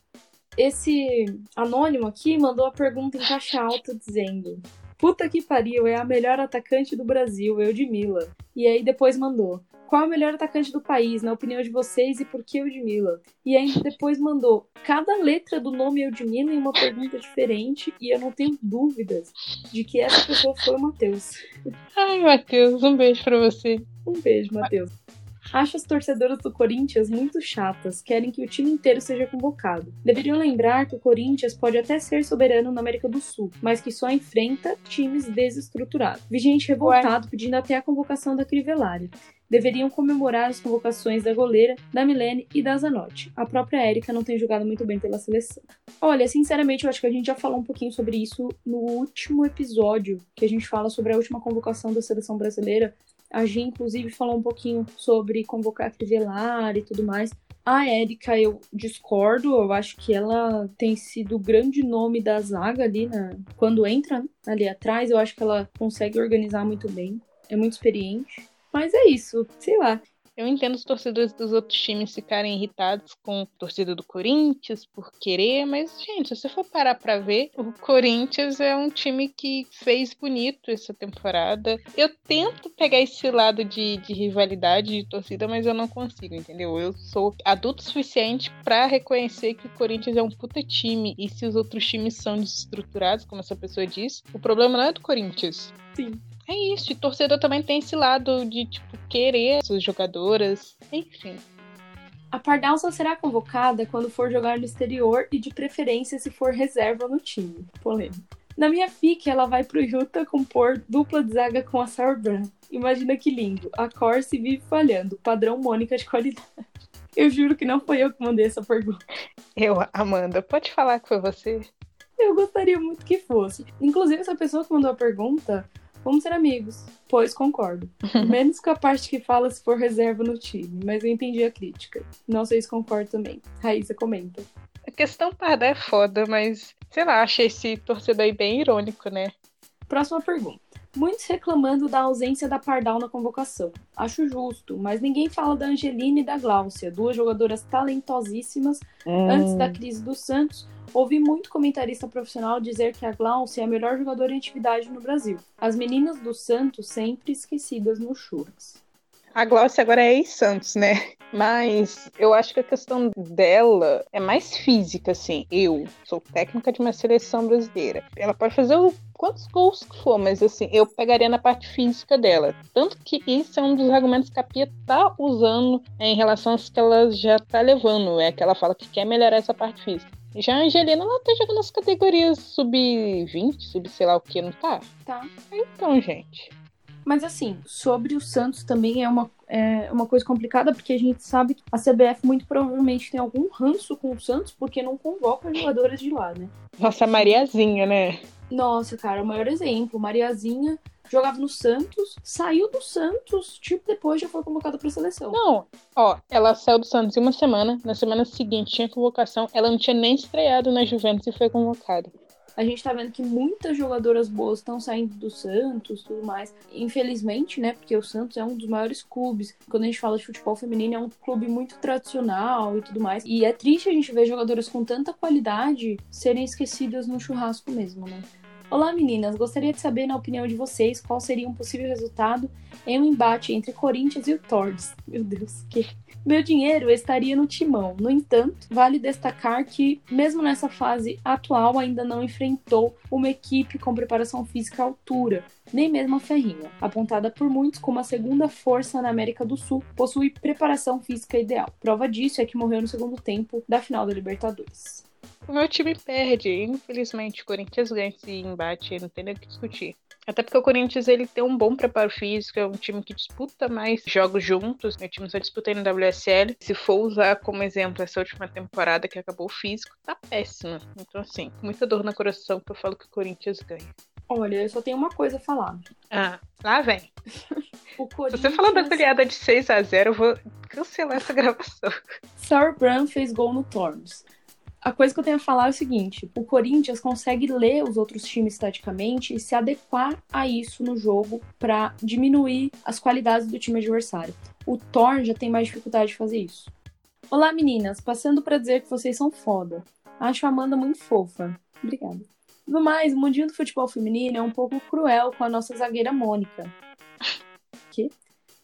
Esse anônimo aqui mandou a pergunta em caixa alta dizendo: Puta que pariu, é a melhor atacante do Brasil, Eudmila. E aí depois mandou: qual é o melhor atacante do país, na opinião de vocês, e por que Eudmila? E ainda depois mandou cada letra do nome Eudmila em uma pergunta diferente, e eu não tenho dúvidas de que essa pessoa foi o Matheus. Ai, Matheus, um beijo pra você. Um beijo, Matheus. Acho as torcedoras do Corinthians muito chatas, querem que o time inteiro seja convocado. Deveriam lembrar que o Corinthians pode até ser soberano na América do Sul, mas que só enfrenta times desestruturados. Vi gente revoltado pedindo até a convocação da Crivellari deveriam comemorar as convocações da goleira, da Milene e da Zanotti. A própria Érica não tem jogado muito bem pela seleção. Olha, sinceramente, eu acho que a gente já falou um pouquinho sobre isso no último episódio, que a gente fala sobre a última convocação da seleção brasileira. A Gi, inclusive, falou um pouquinho sobre convocar Crivellari e tudo mais. A Érica, eu discordo, eu acho que ela tem sido o grande nome da zaga ali, na... quando entra ali atrás, eu acho que ela consegue organizar muito bem, é muito experiente. Mas é isso, sei lá. Eu entendo os torcedores dos outros times ficarem irritados com a torcida do Corinthians por querer, mas, gente, se você for parar pra ver, o Corinthians é um time que fez bonito essa temporada. Eu tento pegar esse lado de, de rivalidade de torcida, mas eu não consigo, entendeu? Eu sou adulto o suficiente para reconhecer que o Corinthians é um puta time, e se os outros times são desestruturados, como essa pessoa disse, o problema não é do Corinthians. Sim. É isso, e torcedor também tem esse lado de, tipo, querer suas jogadoras, enfim. A Pardal só será convocada quando for jogar no exterior e de preferência se for reserva no time. Polêmico. Na minha fic, ela vai pro Utah compor dupla de zaga com a Sauerbrunn. Imagina que lindo. A Corse vive falhando. Padrão Mônica de qualidade. Eu juro que não foi eu que mandei essa pergunta. Eu, Amanda, pode falar que foi você? Eu gostaria muito que fosse. Inclusive, essa pessoa que mandou a pergunta Vamos ser amigos. Pois concordo. Menos com a parte que fala se for reserva no time, mas eu entendi a crítica. Não sei se concordo também. Raíssa comenta. A questão Pardé é foda, mas sei lá, achei esse torcedor aí bem irônico, né? Próxima pergunta. Muitos reclamando da ausência da Pardal na convocação. Acho justo, mas ninguém fala da Angelina e da Gláucia, duas jogadoras talentosíssimas hum. antes da crise do Santos, Ouvi muito comentarista profissional dizer que a Glaucia é a melhor jogadora em atividade no Brasil. As meninas do Santos sempre esquecidas no churras. A Glaucia agora é ex-Santos, né? Mas eu acho que a questão dela é mais física, assim. Eu sou técnica de uma seleção brasileira. Ela pode fazer o quantos gols que for, mas assim, eu pegaria na parte física dela. Tanto que isso é um dos argumentos que a Pia tá usando em relação às que ela já tá levando. É que ela fala que quer melhorar essa parte física. Já a Angelina, ela tá jogando nas categorias sub-20, sub sei lá o que, não tá? Tá. Então, gente. Mas assim, sobre o Santos também é uma, é uma coisa complicada, porque a gente sabe que a CBF muito provavelmente tem algum ranço com o Santos, porque não convoca jogadores de lá, né? Nossa, Mariazinha, né? Nossa, cara, o maior exemplo. Mariazinha jogava no Santos, saiu do Santos, tipo, depois já foi convocada pra seleção. Não, ó, ela saiu do Santos em uma semana, na semana seguinte tinha convocação, ela não tinha nem estreado na Juventus e foi convocada. A gente tá vendo que muitas jogadoras boas estão saindo do Santos tudo mais. Infelizmente, né? Porque o Santos é um dos maiores clubes. Quando a gente fala de futebol feminino, é um clube muito tradicional e tudo mais. E é triste a gente ver jogadoras com tanta qualidade serem esquecidas no churrasco mesmo, né? Olá meninas, gostaria de saber na opinião de vocês qual seria um possível resultado em um embate entre Corinthians e o Torres. Meu Deus, que meu dinheiro estaria no timão. No entanto, vale destacar que, mesmo nessa fase atual, ainda não enfrentou uma equipe com preparação física à altura, nem mesmo a Ferrinha, apontada por muitos como a segunda força na América do Sul, possui preparação física ideal. Prova disso é que morreu no segundo tempo da final da Libertadores. O meu time perde. Infelizmente, o Corinthians ganha esse embate, não tem nem o que discutir. Até porque o Corinthians ele tem um bom preparo físico, é um time que disputa mais jogos juntos. Meu time só disputa no WSL. Se for usar como exemplo essa última temporada que acabou o físico, tá péssima. Então, assim, muita dor no coração que eu falo que o Corinthians ganha. Olha, eu só tenho uma coisa a falar. Ah, lá vem. Corinthians... Se você falou da goleada de 6 a 0 eu vou cancelar essa gravação. Sauerbrunn fez gol no Torns a coisa que eu tenho a falar é o seguinte: o Corinthians consegue ler os outros times taticamente e se adequar a isso no jogo para diminuir as qualidades do time adversário. O Thor já tem mais dificuldade de fazer isso. Olá meninas, passando para dizer que vocês são foda. Acho a Amanda muito fofa. Obrigada. No mais, o mundinho do futebol feminino é um pouco cruel com a nossa zagueira Mônica. Que?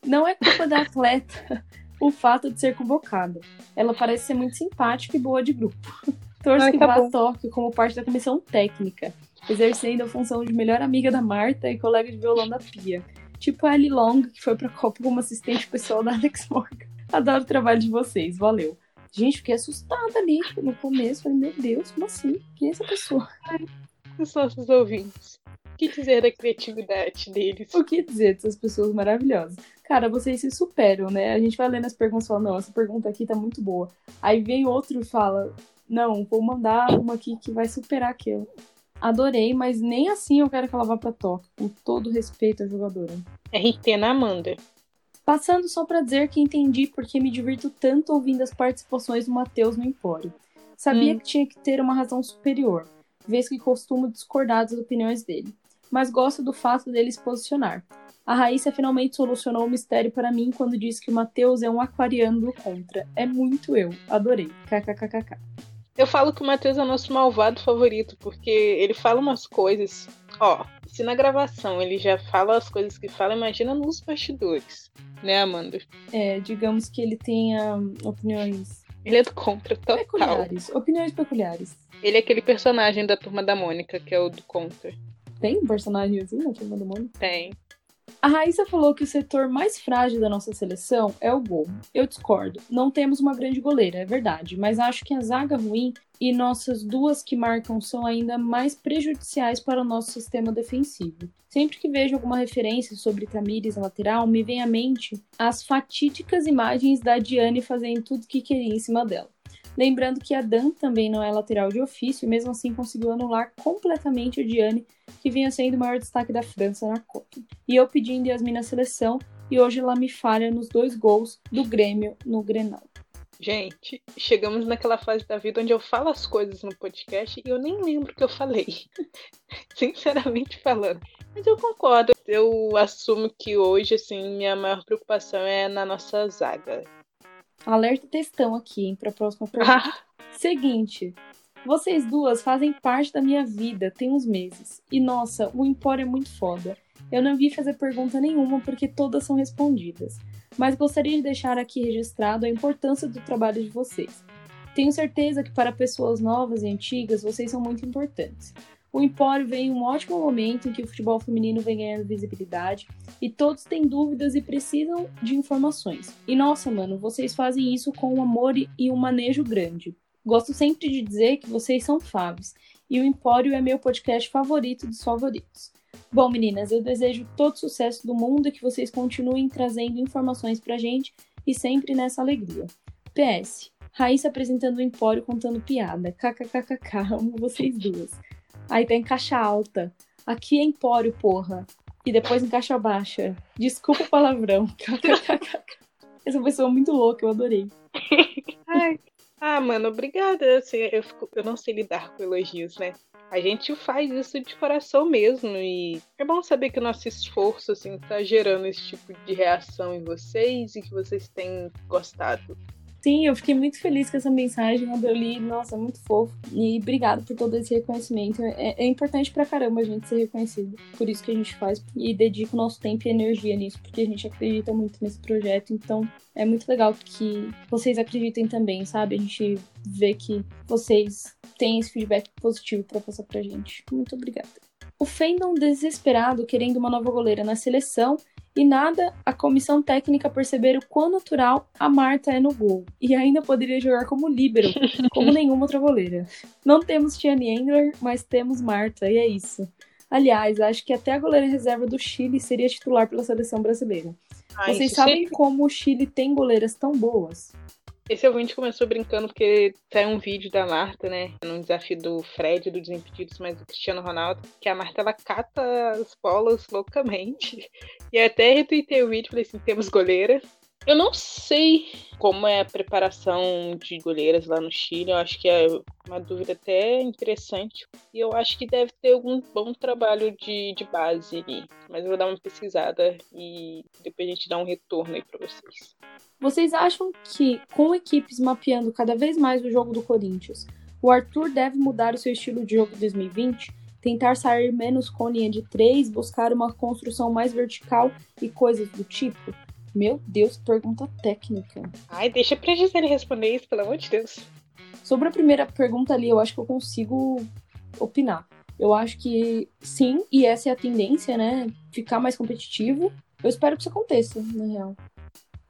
Não é culpa da atleta o fato de ser convocada. Ela parece ser muito simpática e boa de grupo. Torço que tá vá a Tóquio como parte da comissão técnica, exercendo a função de melhor amiga da Marta e colega de violão da Pia. Tipo a Ellie Long, que foi pra Copa como assistente pessoal da Alex Morgan. Adoro o trabalho de vocês, valeu. Gente, fiquei assustada ali no começo. Falei, meu Deus, como assim? Quem é essa pessoa? Os nossos ouvintes. O que dizer da criatividade deles? O que dizer dessas pessoas maravilhosas? Cara, vocês se superam, né? A gente vai lendo as perguntas e fala, não, essa pergunta aqui tá muito boa. Aí vem outro e fala, não, vou mandar uma aqui que vai superar aquela. Adorei, mas nem assim eu quero que ela vá pra Tóquio, com todo respeito à jogadora. RT na Amanda. Passando só para dizer que entendi porque me divirto tanto ouvindo as participações do Matheus no Empório. Sabia Hum. que tinha que ter uma razão superior, vez que costumo discordar das opiniões dele. Mas gosto do fato dele se posicionar. A Raíssa finalmente solucionou o mistério para mim quando disse que o Matheus é um aquariano do contra. É muito eu. Adorei. KKKKK. Eu falo que o Matheus é o nosso malvado favorito, porque ele fala umas coisas. Ó, se na gravação ele já fala as coisas que fala, imagina nos bastidores. Né, Amanda? É, digamos que ele tenha hum, opiniões Ele é do contra total. peculiares. Opiniões peculiares. Ele é aquele personagem da turma da Mônica, que é o do contra. Tem um personagem assim na turma do mundo? Tem. A Raíssa falou que o setor mais frágil da nossa seleção é o gol. Eu discordo. Não temos uma grande goleira, é verdade, mas acho que a zaga ruim e nossas duas que marcam são ainda mais prejudiciais para o nosso sistema defensivo. Sempre que vejo alguma referência sobre Tamires na lateral, me vem à mente as fatídicas imagens da Diane fazendo tudo que queria em cima dela. Lembrando que a Dan também não é lateral de ofício mesmo assim conseguiu anular completamente a Diane, que vinha sendo o maior destaque da França na Copa. E eu pedindo Yasmin na seleção e hoje ela me falha nos dois gols do Grêmio no Grenal. Gente, chegamos naquela fase da vida onde eu falo as coisas no podcast e eu nem lembro o que eu falei. Sinceramente falando. Mas eu concordo. Eu assumo que hoje, assim, minha maior preocupação é na nossa zaga. Alerta textão aqui, hein, pra próxima pergunta. Ah, Seguinte, vocês duas fazem parte da minha vida tem uns meses. E nossa, o Empório é muito foda. Eu não vi fazer pergunta nenhuma porque todas são respondidas. Mas gostaria de deixar aqui registrado a importância do trabalho de vocês. Tenho certeza que para pessoas novas e antigas vocês são muito importantes. O Empório vem em um ótimo momento em que o futebol feminino vem ganhando visibilidade e todos têm dúvidas e precisam de informações. E nossa, mano, vocês fazem isso com um amor e- um manejo grande. Gosto sempre de dizer que vocês são faves e o Empório é meu podcast favorito dos favoritos. Bom, meninas, eu desejo todo sucesso do mundo e que vocês continuem trazendo informações pra gente e sempre nessa alegria. PS. Raíssa apresentando o Empório contando piada. KKKKK, amo vocês duas. Aí tá em caixa alta. Aqui é Empório, porra. E depois em caixa baixa. Desculpa o palavrão. Essa pessoa é muito louca, eu adorei. ai. Ah, mano, obrigada. Assim, eu, fico- eu não sei lidar com elogios, né? A gente faz isso de coração mesmo e é bom saber que o nosso esforço assim tá gerando esse tipo de reação em vocês e que vocês têm gostado. Sim, eu fiquei muito feliz com essa mensagem quando eu li. Nossa, muito fofo. E obrigado por todo esse reconhecimento. É, é importante pra caramba a gente ser reconhecido. Por isso que a gente faz e dedica o nosso tempo e energia nisso, porque a gente acredita muito nesse projeto. Então é muito legal que vocês acreditem também, sabe? A gente vê que vocês têm esse feedback positivo pra passar pra gente. Muito obrigada. O fandom desesperado querendo uma nova goleira na seleção e nada a comissão técnica perceber o quão natural a Marta é no gol. E ainda poderia jogar como líbero, como nenhuma outra goleira. Não temos Tiane Engler, mas temos Marta, e é isso. Aliás, acho que até a goleira reserva do Chile seria titular pela seleção brasileira. Ai, Vocês sabem sempre- como o Chile tem goleiras tão boas? Esse ouvinte começou brincando porque tem um vídeo da Marta, né? Num desafio do Fred, do Desimpedidos, mas do Cristiano Ronaldo, que a Marta ela cata as bolas loucamente. E até retuitei o vídeo falei assim: temos goleira. Eu não sei como é a preparação de goleiras lá no Chile. Eu acho que é uma dúvida até interessante. E eu acho que deve ter algum bom trabalho de, de base ali. Mas eu vou dar uma pesquisada e depois a gente dá um retorno aí pra vocês. Vocês acham que, com equipes mapeando cada vez mais o jogo do Corinthians, o Arthur deve mudar o seu estilo de jogo em 2020? Tentar sair menos com linha de três, buscar uma construção mais vertical e coisas do tipo? Meu Deus, pergunta técnica. Ai, deixa pra Gisele responder isso, pelo amor de Deus. Sobre a primeira pergunta ali, eu acho que eu consigo opinar. Eu acho que sim, e essa é a tendência, né? Ficar mais competitivo. Eu espero que isso aconteça, na real.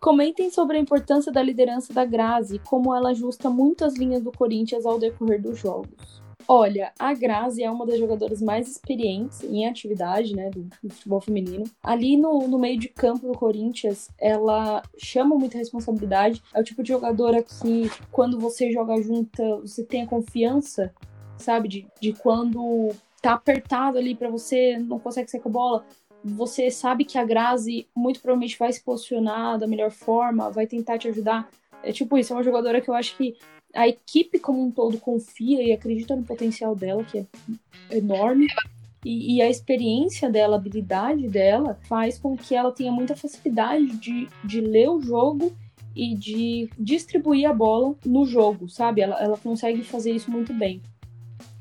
Comentem sobre a importância da liderança da Grazi e como ela ajusta muitas linhas do Corinthians ao decorrer dos jogos. Olha, a Grazi é uma das jogadoras mais experientes em atividade, né, do, do futebol feminino. Ali no, no, meio de campo do Corinthians, ela chama muita responsabilidade. É o tipo de jogadora que, quando você joga junta, você tem a confiança, sabe, de, de quando tá apertado ali para você, não consegue sair com a bola, você sabe que a Grazi muito provavelmente vai se posicionar da melhor forma, vai tentar te ajudar. É tipo isso, é uma jogadora que eu acho que a equipe como um todo confia e acredita no potencial dela, que é enorme. E, e, a experiência dela, a habilidade dela, faz com que ela tenha muita facilidade de, de ler o jogo e de distribuir a bola no jogo, sabe? Ela, ela consegue fazer isso muito bem.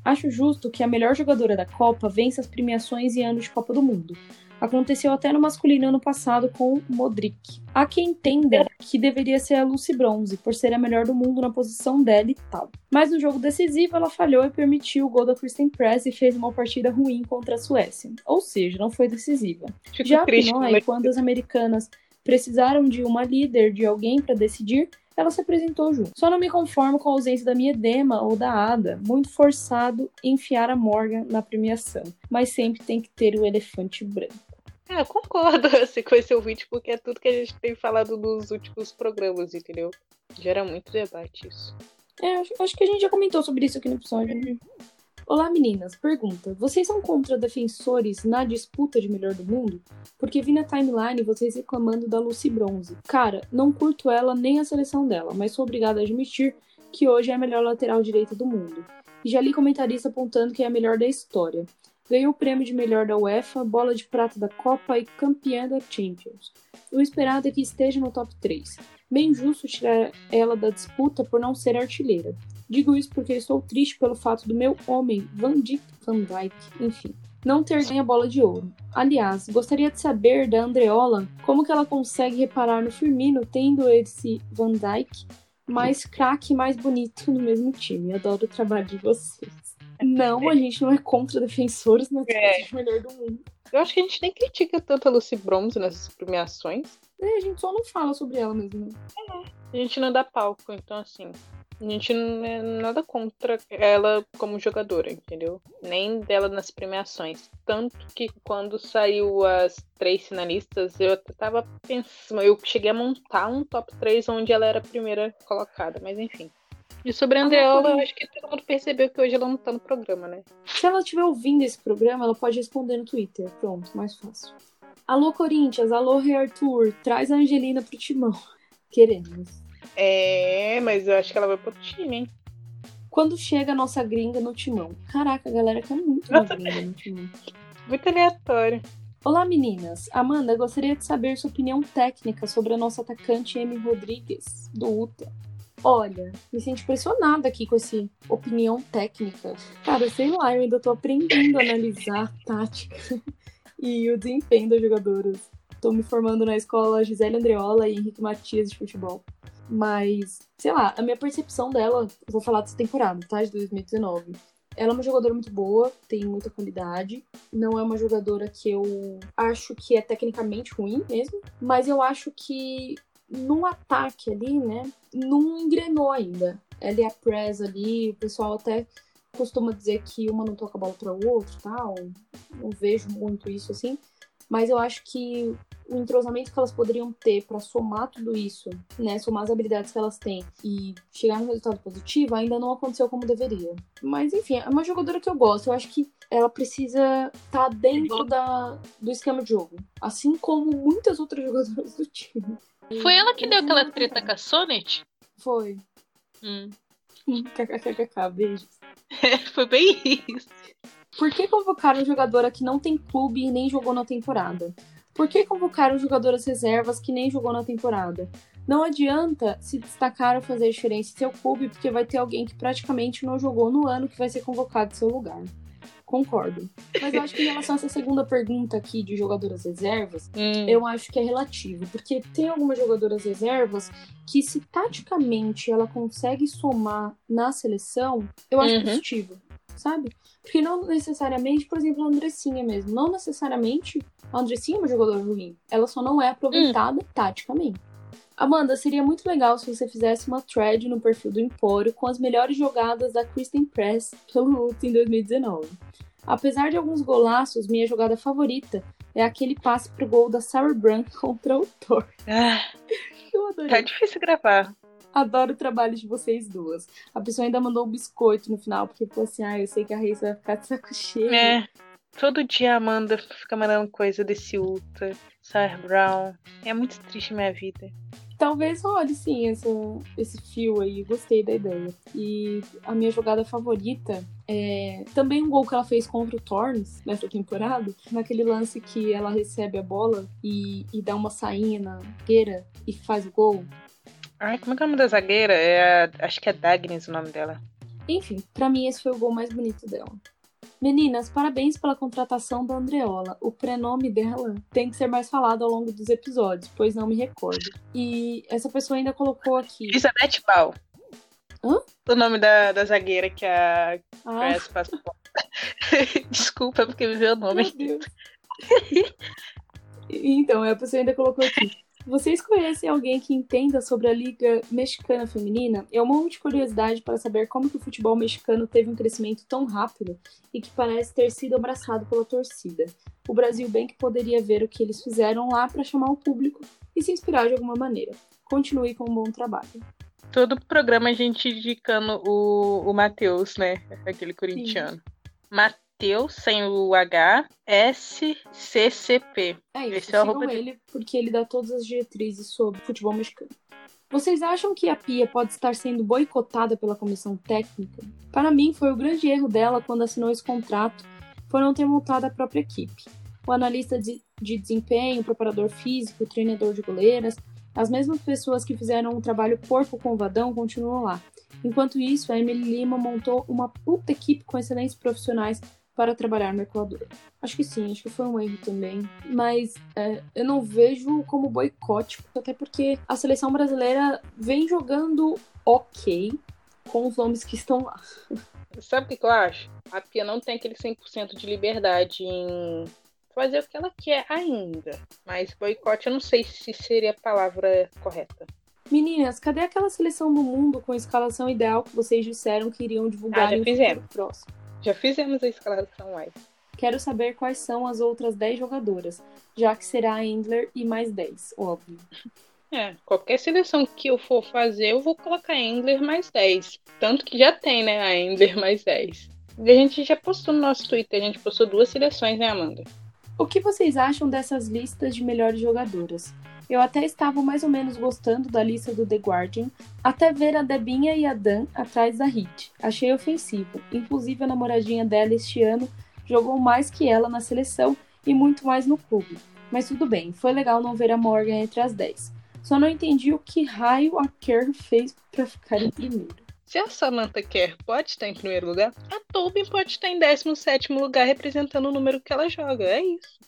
Acho justo que a melhor jogadora da Copa vença as premiações em anos de Copa do Mundo. Aconteceu até no masculino ano passado com Modric. Há quem entenda que deveria ser a Lucy Bronze, por ser a melhor do mundo na posição dela e tal. Mas no jogo decisivo ela falhou e permitiu o gol da Kristen Press e fez uma partida ruim contra a Suécia. Ou seja, não foi decisiva. Fico Já triste, Pinoy, quando as americanas precisaram de uma líder, de alguém para decidir, ela se apresentou junto. Só não me conformo com a ausência da minha Dema ou da Ada. Muito forçado enfiar a Morgan na premiação. Mas sempre tem que ter o elefante branco. É, eu concordo assim, com esse ouvinte, porque é tudo que a gente tem falado nos últimos programas, entendeu? Gera muito debate isso. É, acho, acho que a gente já comentou sobre isso aqui no episódio. Né? Olá meninas, pergunta: vocês são contra defensores na disputa de melhor do mundo? Porque vi na timeline vocês reclamando da Lucy Bronze. Cara, não curto ela nem a seleção dela, mas sou obrigada a admitir que hoje é a melhor lateral direita do mundo. E já li comentarista apontando que é a melhor da história. Ganhou o prêmio de melhor da UEFA, bola de prata da Copa e campeã da Champions. O esperado é que esteja no top 3. Bem justo tirar ela da disputa por não ser artilheira. Digo isso porque estou triste pelo fato do meu homem, Van Dijk Van Dijk, enfim, não ter ganho a bola de ouro. Aliás, gostaria de saber da Andreola como que ela consegue reparar no Firmino tendo esse Van Dijk mais craque e mais bonito no mesmo time. Adoro o trabalho de vocês. Não, a gente não é contra defensores na é. melhor do mundo. Eu acho que a gente nem critica tanto a Lucy Bronze nessas premiações. É, a gente só não fala sobre ela mesmo. Né? É. A gente não dá palco, então assim. A gente não é nada contra ela como jogadora, entendeu? Nem dela nas premiações. Tanto que quando saiu as três finalistas, eu até tava pensando. Eu cheguei a montar um top 3 onde ela era a primeira colocada, mas enfim. E sobre a Andreola, eu acho que todo mundo percebeu que hoje ela não tá no programa, né? Se ela estiver ouvindo esse programa, ela pode responder no Twitter. Pronto, mais fácil. Alô, Corinthians. Alô, Rei Arthur. Traz a Angelina pro timão. Queremos. É, mas eu acho que ela vai pro time, hein? Quando chega a nossa gringa no timão. Caraca, a galera quer muito uma gringa no timão. Muito aleatório. Olá, meninas. Amanda, gostaria de saber sua opinião técnica sobre a nossa atacante Amy Rodrigues, do UTA. Olha, me sinto impressionada aqui com essa opinião técnica. Cara, sei lá, eu ainda tô aprendendo a analisar tática e o desempenho das jogadoras. Tô me formando na escola Gisele Andreola e Henrique Matias de futebol. Mas, sei lá, a minha percepção dela, vou falar dessa temporada, tá? De 2019. Ela é uma jogadora muito boa, tem muita qualidade. Não é uma jogadora que eu acho que é tecnicamente ruim mesmo, mas eu acho que no ataque ali, né, não engrenou ainda. Ela e a Press ali, o pessoal até costuma dizer que uma não toca a bola para o outro, tal. Não vejo muito isso assim, mas eu acho que o entrosamento que elas poderiam ter para somar tudo isso, né, somar as habilidades que elas têm e chegar no resultado positivo, ainda não aconteceu como deveria. Mas enfim, é uma jogadora que eu gosto. Eu acho que ela precisa estar tá dentro da, do esquema de jogo, assim como muitas outras jogadoras do time. Foi ela que deu aquela treta com a Sonnet? Foi. Hum. KKKK, beijos. É, foi bem isso. Por que convocaram jogadora que não tem clube e nem jogou na temporada? Por que convocaram jogadoras reservas que nem jogou na temporada? Não adianta se destacar ou fazer diferença em seu clube, porque vai ter alguém que praticamente não jogou no ano que vai ser convocado em seu lugar concordo. Mas eu acho que em relação a essa segunda pergunta aqui de jogadoras reservas, hum. eu acho que é relativo. Porque tem algumas jogadoras reservas que, se taticamente ela consegue somar na seleção, eu acho uhum. positivo. sabe? Porque não necessariamente, por exemplo, a Andressinha mesmo. Não necessariamente a Andressinha é uma jogadora ruim. Ela só não é aproveitada hum. taticamente. Amanda, seria muito legal se você fizesse uma thread no perfil do Empório com as melhores jogadas da Kristen Press pelo UTA em 2019. Apesar de alguns golaços, minha jogada favorita é aquele passe pro gol da Sarah Brand contra o Thor. Ah, Eu adorei. Tá difícil gravar. Adoro o trabalho de vocês duas. A pessoa ainda mandou um biscoito no final, porque falou assim: ah, eu sei que a Raíssa vai ficar de saco cheio. É. Todo dia a Amanda fica mandando coisa desse Ultra, Sarah Brown. É muito triste minha vida. Talvez role sim essa, esse fio aí, gostei da ideia. E a minha jogada favorita é também um gol que ela fez contra o Torns nessa temporada, naquele lance que ela recebe a bola e, e dá uma sainha na gueira e faz o gol. Ai, como é que é o nome da zagueira? É a, acho que é Dagnes o nome dela. Enfim, para mim esse foi o gol mais bonito dela. Meninas, parabéns pela contratação da Andreola. O prenome dela tem que ser mais falado ao longo dos episódios, pois não me recordo. E essa pessoa ainda colocou aqui. Elizabeth Ball. Hã? O nome da, da zagueira que a ah. passou. Desculpa, porque me veio o nome. Meu Deus. então, a pessoa ainda colocou aqui. Vocês conhecem alguém que entenda sobre a Liga Mexicana Feminina? Eu morro de curiosidade para saber como que o futebol mexicano teve um crescimento tão rápido e que parece ter sido abraçado pela torcida. O Brasil bem que poderia ver o que eles fizeram lá para chamar o público e se inspirar de alguma maneira. Continue com um bom trabalho. Todo programa a gente indicando o, o Matheus, né? Aquele corintiano. Sim. Matheus, sem o H, SCCP. É isso, Esse é o ele porque ele dá todas as diretrizes sobre futebol mexicano. Vocês acham que a Pia pode estar sendo boicotada pela comissão técnica? Para mim, foi o grande erro dela quando assinou esse contrato, por não ter montado a própria equipe. O analista de, de desempenho, o preparador físico, o treinador de goleiras, as mesmas pessoas que fizeram um trabalho porco com o Vadão continuam lá. Enquanto isso, a Emily Lima montou uma puta equipe com excelentes profissionais para trabalhar no Equador. Acho que sim, acho que foi um erro também. Mas é, eu não vejo como boicote, até porque a seleção brasileira vem jogando ok com os nomes que estão lá. Sabe o que eu acho? A Pia não tem aquele 100% de liberdade em fazer o que ela quer ainda. Mas boicote eu não sei se seria a palavra correta. Meninas, cadê aquela seleção do mundo com a escalação ideal que vocês disseram que iriam divulgar ah, já fizemos. próximo? Já fizemos a escalação live. Quero saber quais são as outras 10 jogadoras, já que será a Endler e mais 10, óbvio. É, qualquer seleção que eu for fazer, eu vou colocar Endler mais 10. Tanto que já tem, né, a Endler mais 10. E a gente já postou no nosso Twitter, a gente postou duas seleções, né, Amanda? O que vocês acham dessas listas de melhores jogadoras? Eu até estava mais ou menos gostando da lista do The Guardian, até ver a Debinha e a Dan atrás da Hit. Achei ofensivo. Inclusive, a namoradinha dela este ano jogou mais que ela na seleção e muito mais no clube. Mas tudo bem, foi legal não ver a Morgan entre as 10. Só não entendi o que raio a Kerr fez para ficar em primeiro. Se a Samantha Kerr pode estar em primeiro lugar, a Tobin pode estar em 17 lugar representando o número que ela joga. É isso.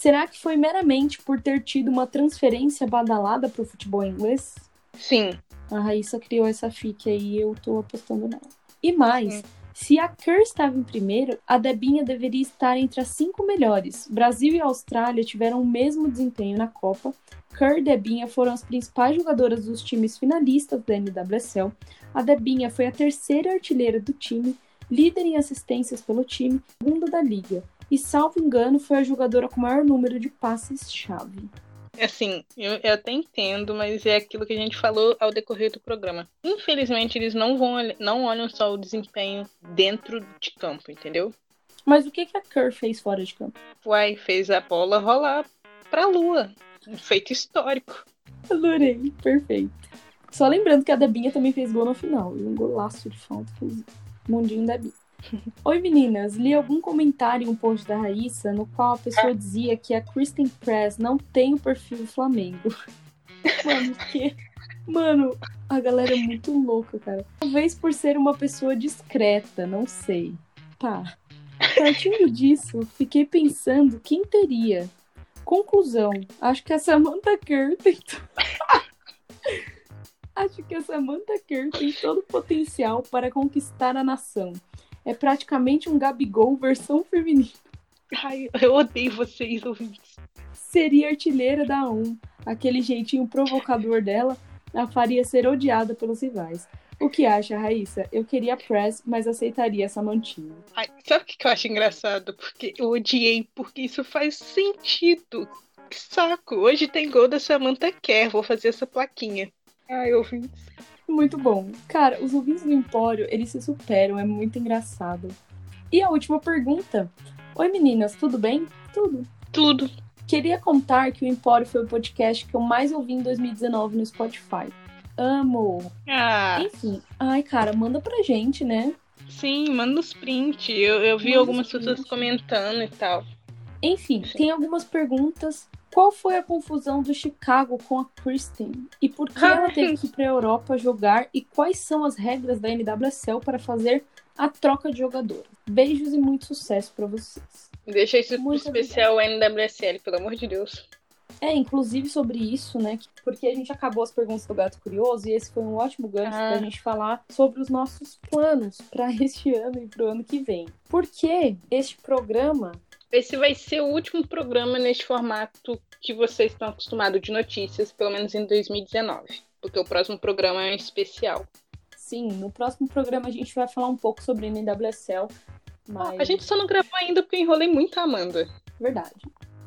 Será que foi meramente por ter tido uma transferência badalada para o futebol inglês? Sim. A Raíssa criou essa fique aí e eu tô apostando nela. E mais, Sim. se a Kerr estava em primeiro, a Debinha deveria estar entre as cinco melhores. Brasil e Austrália tiveram o mesmo desempenho na Copa. Kerr e Debinha foram as principais jogadoras dos times finalistas da NWSL. A Debinha foi a terceira artilheira do time, líder em assistências pelo time, segunda da liga e, salvo engano, foi a jogadora com maior número de passes-chave. Assim, eu, eu até entendo, mas é aquilo que a gente falou ao decorrer do programa. Infelizmente, eles não vão não olham só o desempenho dentro de campo, entendeu? Mas o que, que a Kerr fez fora de campo? Uai, fez a bola rolar pra lua. Um feito histórico. Adorei, perfeito. Só lembrando que a Debinha também fez gol no final. Um golaço de falta. Fez mundinho da Bia. Oi meninas, li algum comentário em um post da Raíssa no qual a pessoa dizia que a Kristen Press não tem o perfil do Flamengo. Mano, que. Mano, a galera é muito louca, cara. Talvez por ser uma pessoa discreta, não sei. Tá. Partindo disso, fiquei pensando quem teria. Conclusão, acho que a Samantha Kerr tem. acho que a Samantha Kerr tem todo o potencial para conquistar a nação É praticamente um Gabigol versão feminina. Ai, eu odeio vocês, ouvintes. Seria artilheira da 1. Aquele jeitinho provocador dela a faria ser odiada pelos rivais. O que acha, Raíssa? Eu queria Press, mas aceitaria essa mantinha. Ai, sabe o que eu acho engraçado? Porque eu odiei, porque isso faz sentido. Que saco. Hoje tem gol da Samantha Kerr. Vou fazer essa plaquinha. Ai, ouvintes. Muito bom. Cara, os ouvintes do Empório, eles se superam, é muito engraçado. E a última pergunta. Oi meninas, tudo bem? Tudo. Tudo. Queria contar que o Empório foi o podcast que eu mais ouvi em 2019 no Spotify. Amo! Ah. Enfim, ai cara, manda pra gente, né? Sim, manda os print. Eu, eu vi Manda algumas pessoas comentando e tal. Enfim, Sim. tem algumas perguntas. Qual foi a confusão do Chicago com a Kristen? E por que ela teve que ir pra Europa jogar? E quais são as regras da NWSL para fazer a troca de jogadores? Beijos e muito sucesso pra vocês. Deixa isso Muito especial NWSL, pelo amor de Deus. É, inclusive sobre isso, né? Porque a gente acabou as perguntas do Gato Curioso e esse foi um ótimo gancho Ah. pra gente falar sobre os nossos planos para este ano e pro ano que vem. Porque este programa Esse vai ser o último programa neste formato que vocês estão acostumados de notícias, pelo menos em 2019. Porque o próximo programa é um especial. Sim, no próximo programa a gente vai falar um pouco sobre NWSL, mas A gente só não gravou ainda porque eu enrolei muito a Amanda. verdade.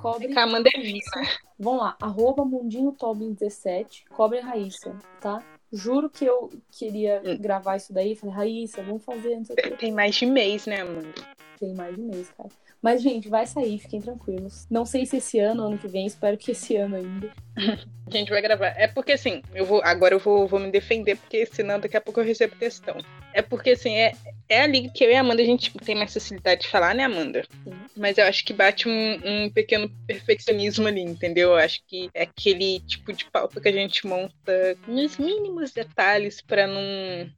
Cobre Que a Amanda é isso. Vamos lá, arroba Mundinho Tobin 17, cobre a Raíssa, tá? Juro que eu queria Hum. gravar isso daí. Falei, Raíssa, vamos fazer, não sei o quê. Tem mais de mês, né, Amanda? Tem mais de mês, cara. Mas, gente, vai sair, fiquem tranquilos. Não sei se esse ano ou ano que vem, espero que esse ano ainda. A gente vai gravar. É porque assim, eu vou. Agora eu vou, vou me defender, porque senão daqui a pouco eu recebo questão. É porque assim, é, é a liga que eu e a Amanda a gente tem mais facilidade de falar, né, Amanda? Sim. Mas eu acho que bate um, um pequeno perfeccionismo ali, entendeu? Eu acho que é aquele tipo de pauta que a gente monta nos mínimos detalhes pra não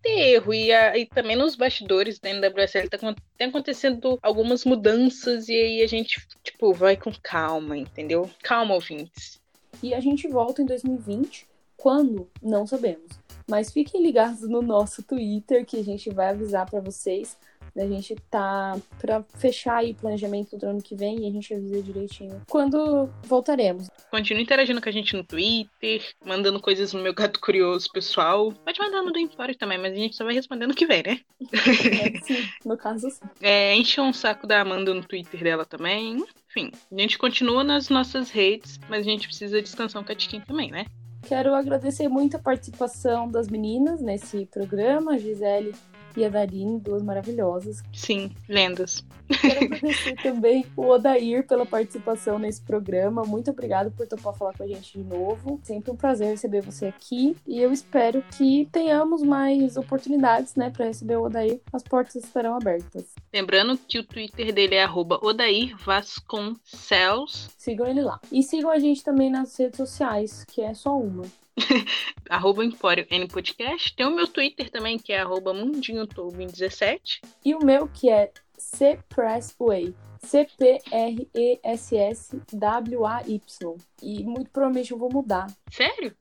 ter erro. E, a- e também nos bastidores da NWSL tá, tem acontecendo algumas mudanças e aí a gente, tipo, vai com calma, entendeu? Calma, ouvintes. E a gente volta em 2020. Quando? Não sabemos. Mas fiquem ligados no nosso Twitter, que a gente vai avisar pra vocês. A gente tá pra fechar aí o planejamento do ano que vem e a gente avisa direitinho quando voltaremos. Continue interagindo com a gente no Twitter, mandando coisas no meu gato curioso pessoal. Pode mandar no do Empório também, mas a gente só vai respondendo o que vem, né? É, sim, no caso, sim. É, enche um saco da Amanda no Twitter dela também. Enfim, a gente continua nas nossas redes, mas a gente precisa descansar um catiquinho também, né? Quero agradecer muito a participação das meninas nesse programa, Gisele e a Darine, duas maravilhosas. Sim, lendas. Quero agradecer também o Odair pela participação nesse programa. Muito obrigado por topar falar com a gente de novo. Sempre um prazer receber você aqui. E eu espero que tenhamos mais oportunidades, né, para receber o Odair. As portas estarão abertas. Lembrando que o Twitter dele é arroba Odair Vasconcelos, Sigam ele lá. E sigam a gente também nas redes sociais, que é só uma. arroba Empório N Podcast. Tem o meu Twitter também, que é arroba MundinhoTobin17. E o meu, que é CPressWay. C-P-R-E-S-S-W-A-Y. E muito provavelmente eu vou mudar. Sério?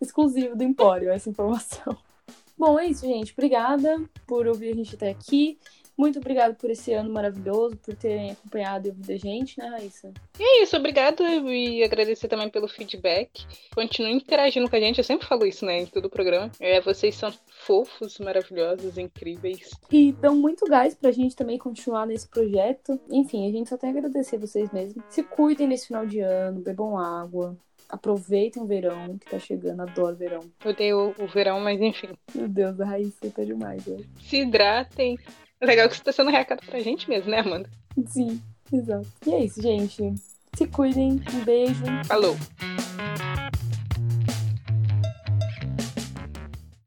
exclusivo do Empório, essa informação. Bom, é isso, gente. Obrigada por ouvir a gente até aqui. Muito obrigada por esse ano maravilhoso, por terem acompanhado e ouvido a gente, né, Raíssa? E é isso, obrigada e agradecer também pelo feedback. Continue interagindo com a gente, eu sempre falo isso, né, em todo o programa. É, vocês são fofos, maravilhosos, incríveis. E dão muito gás pra gente também continuar nesse projeto. Enfim, a gente só tem a agradecer vocês mesmos. Se cuidem nesse final de ano, bebam água. Aproveitem o verão que tá chegando, adoro verão. Eu odeio o verão, mas enfim. Meu Deus, a Raíssa tá demais, né? Se hidratem. Legal que você tá sendo recado pra gente mesmo, né, Amanda? Sim, exato. E é isso, gente. Se cuidem. Um beijo. Falou.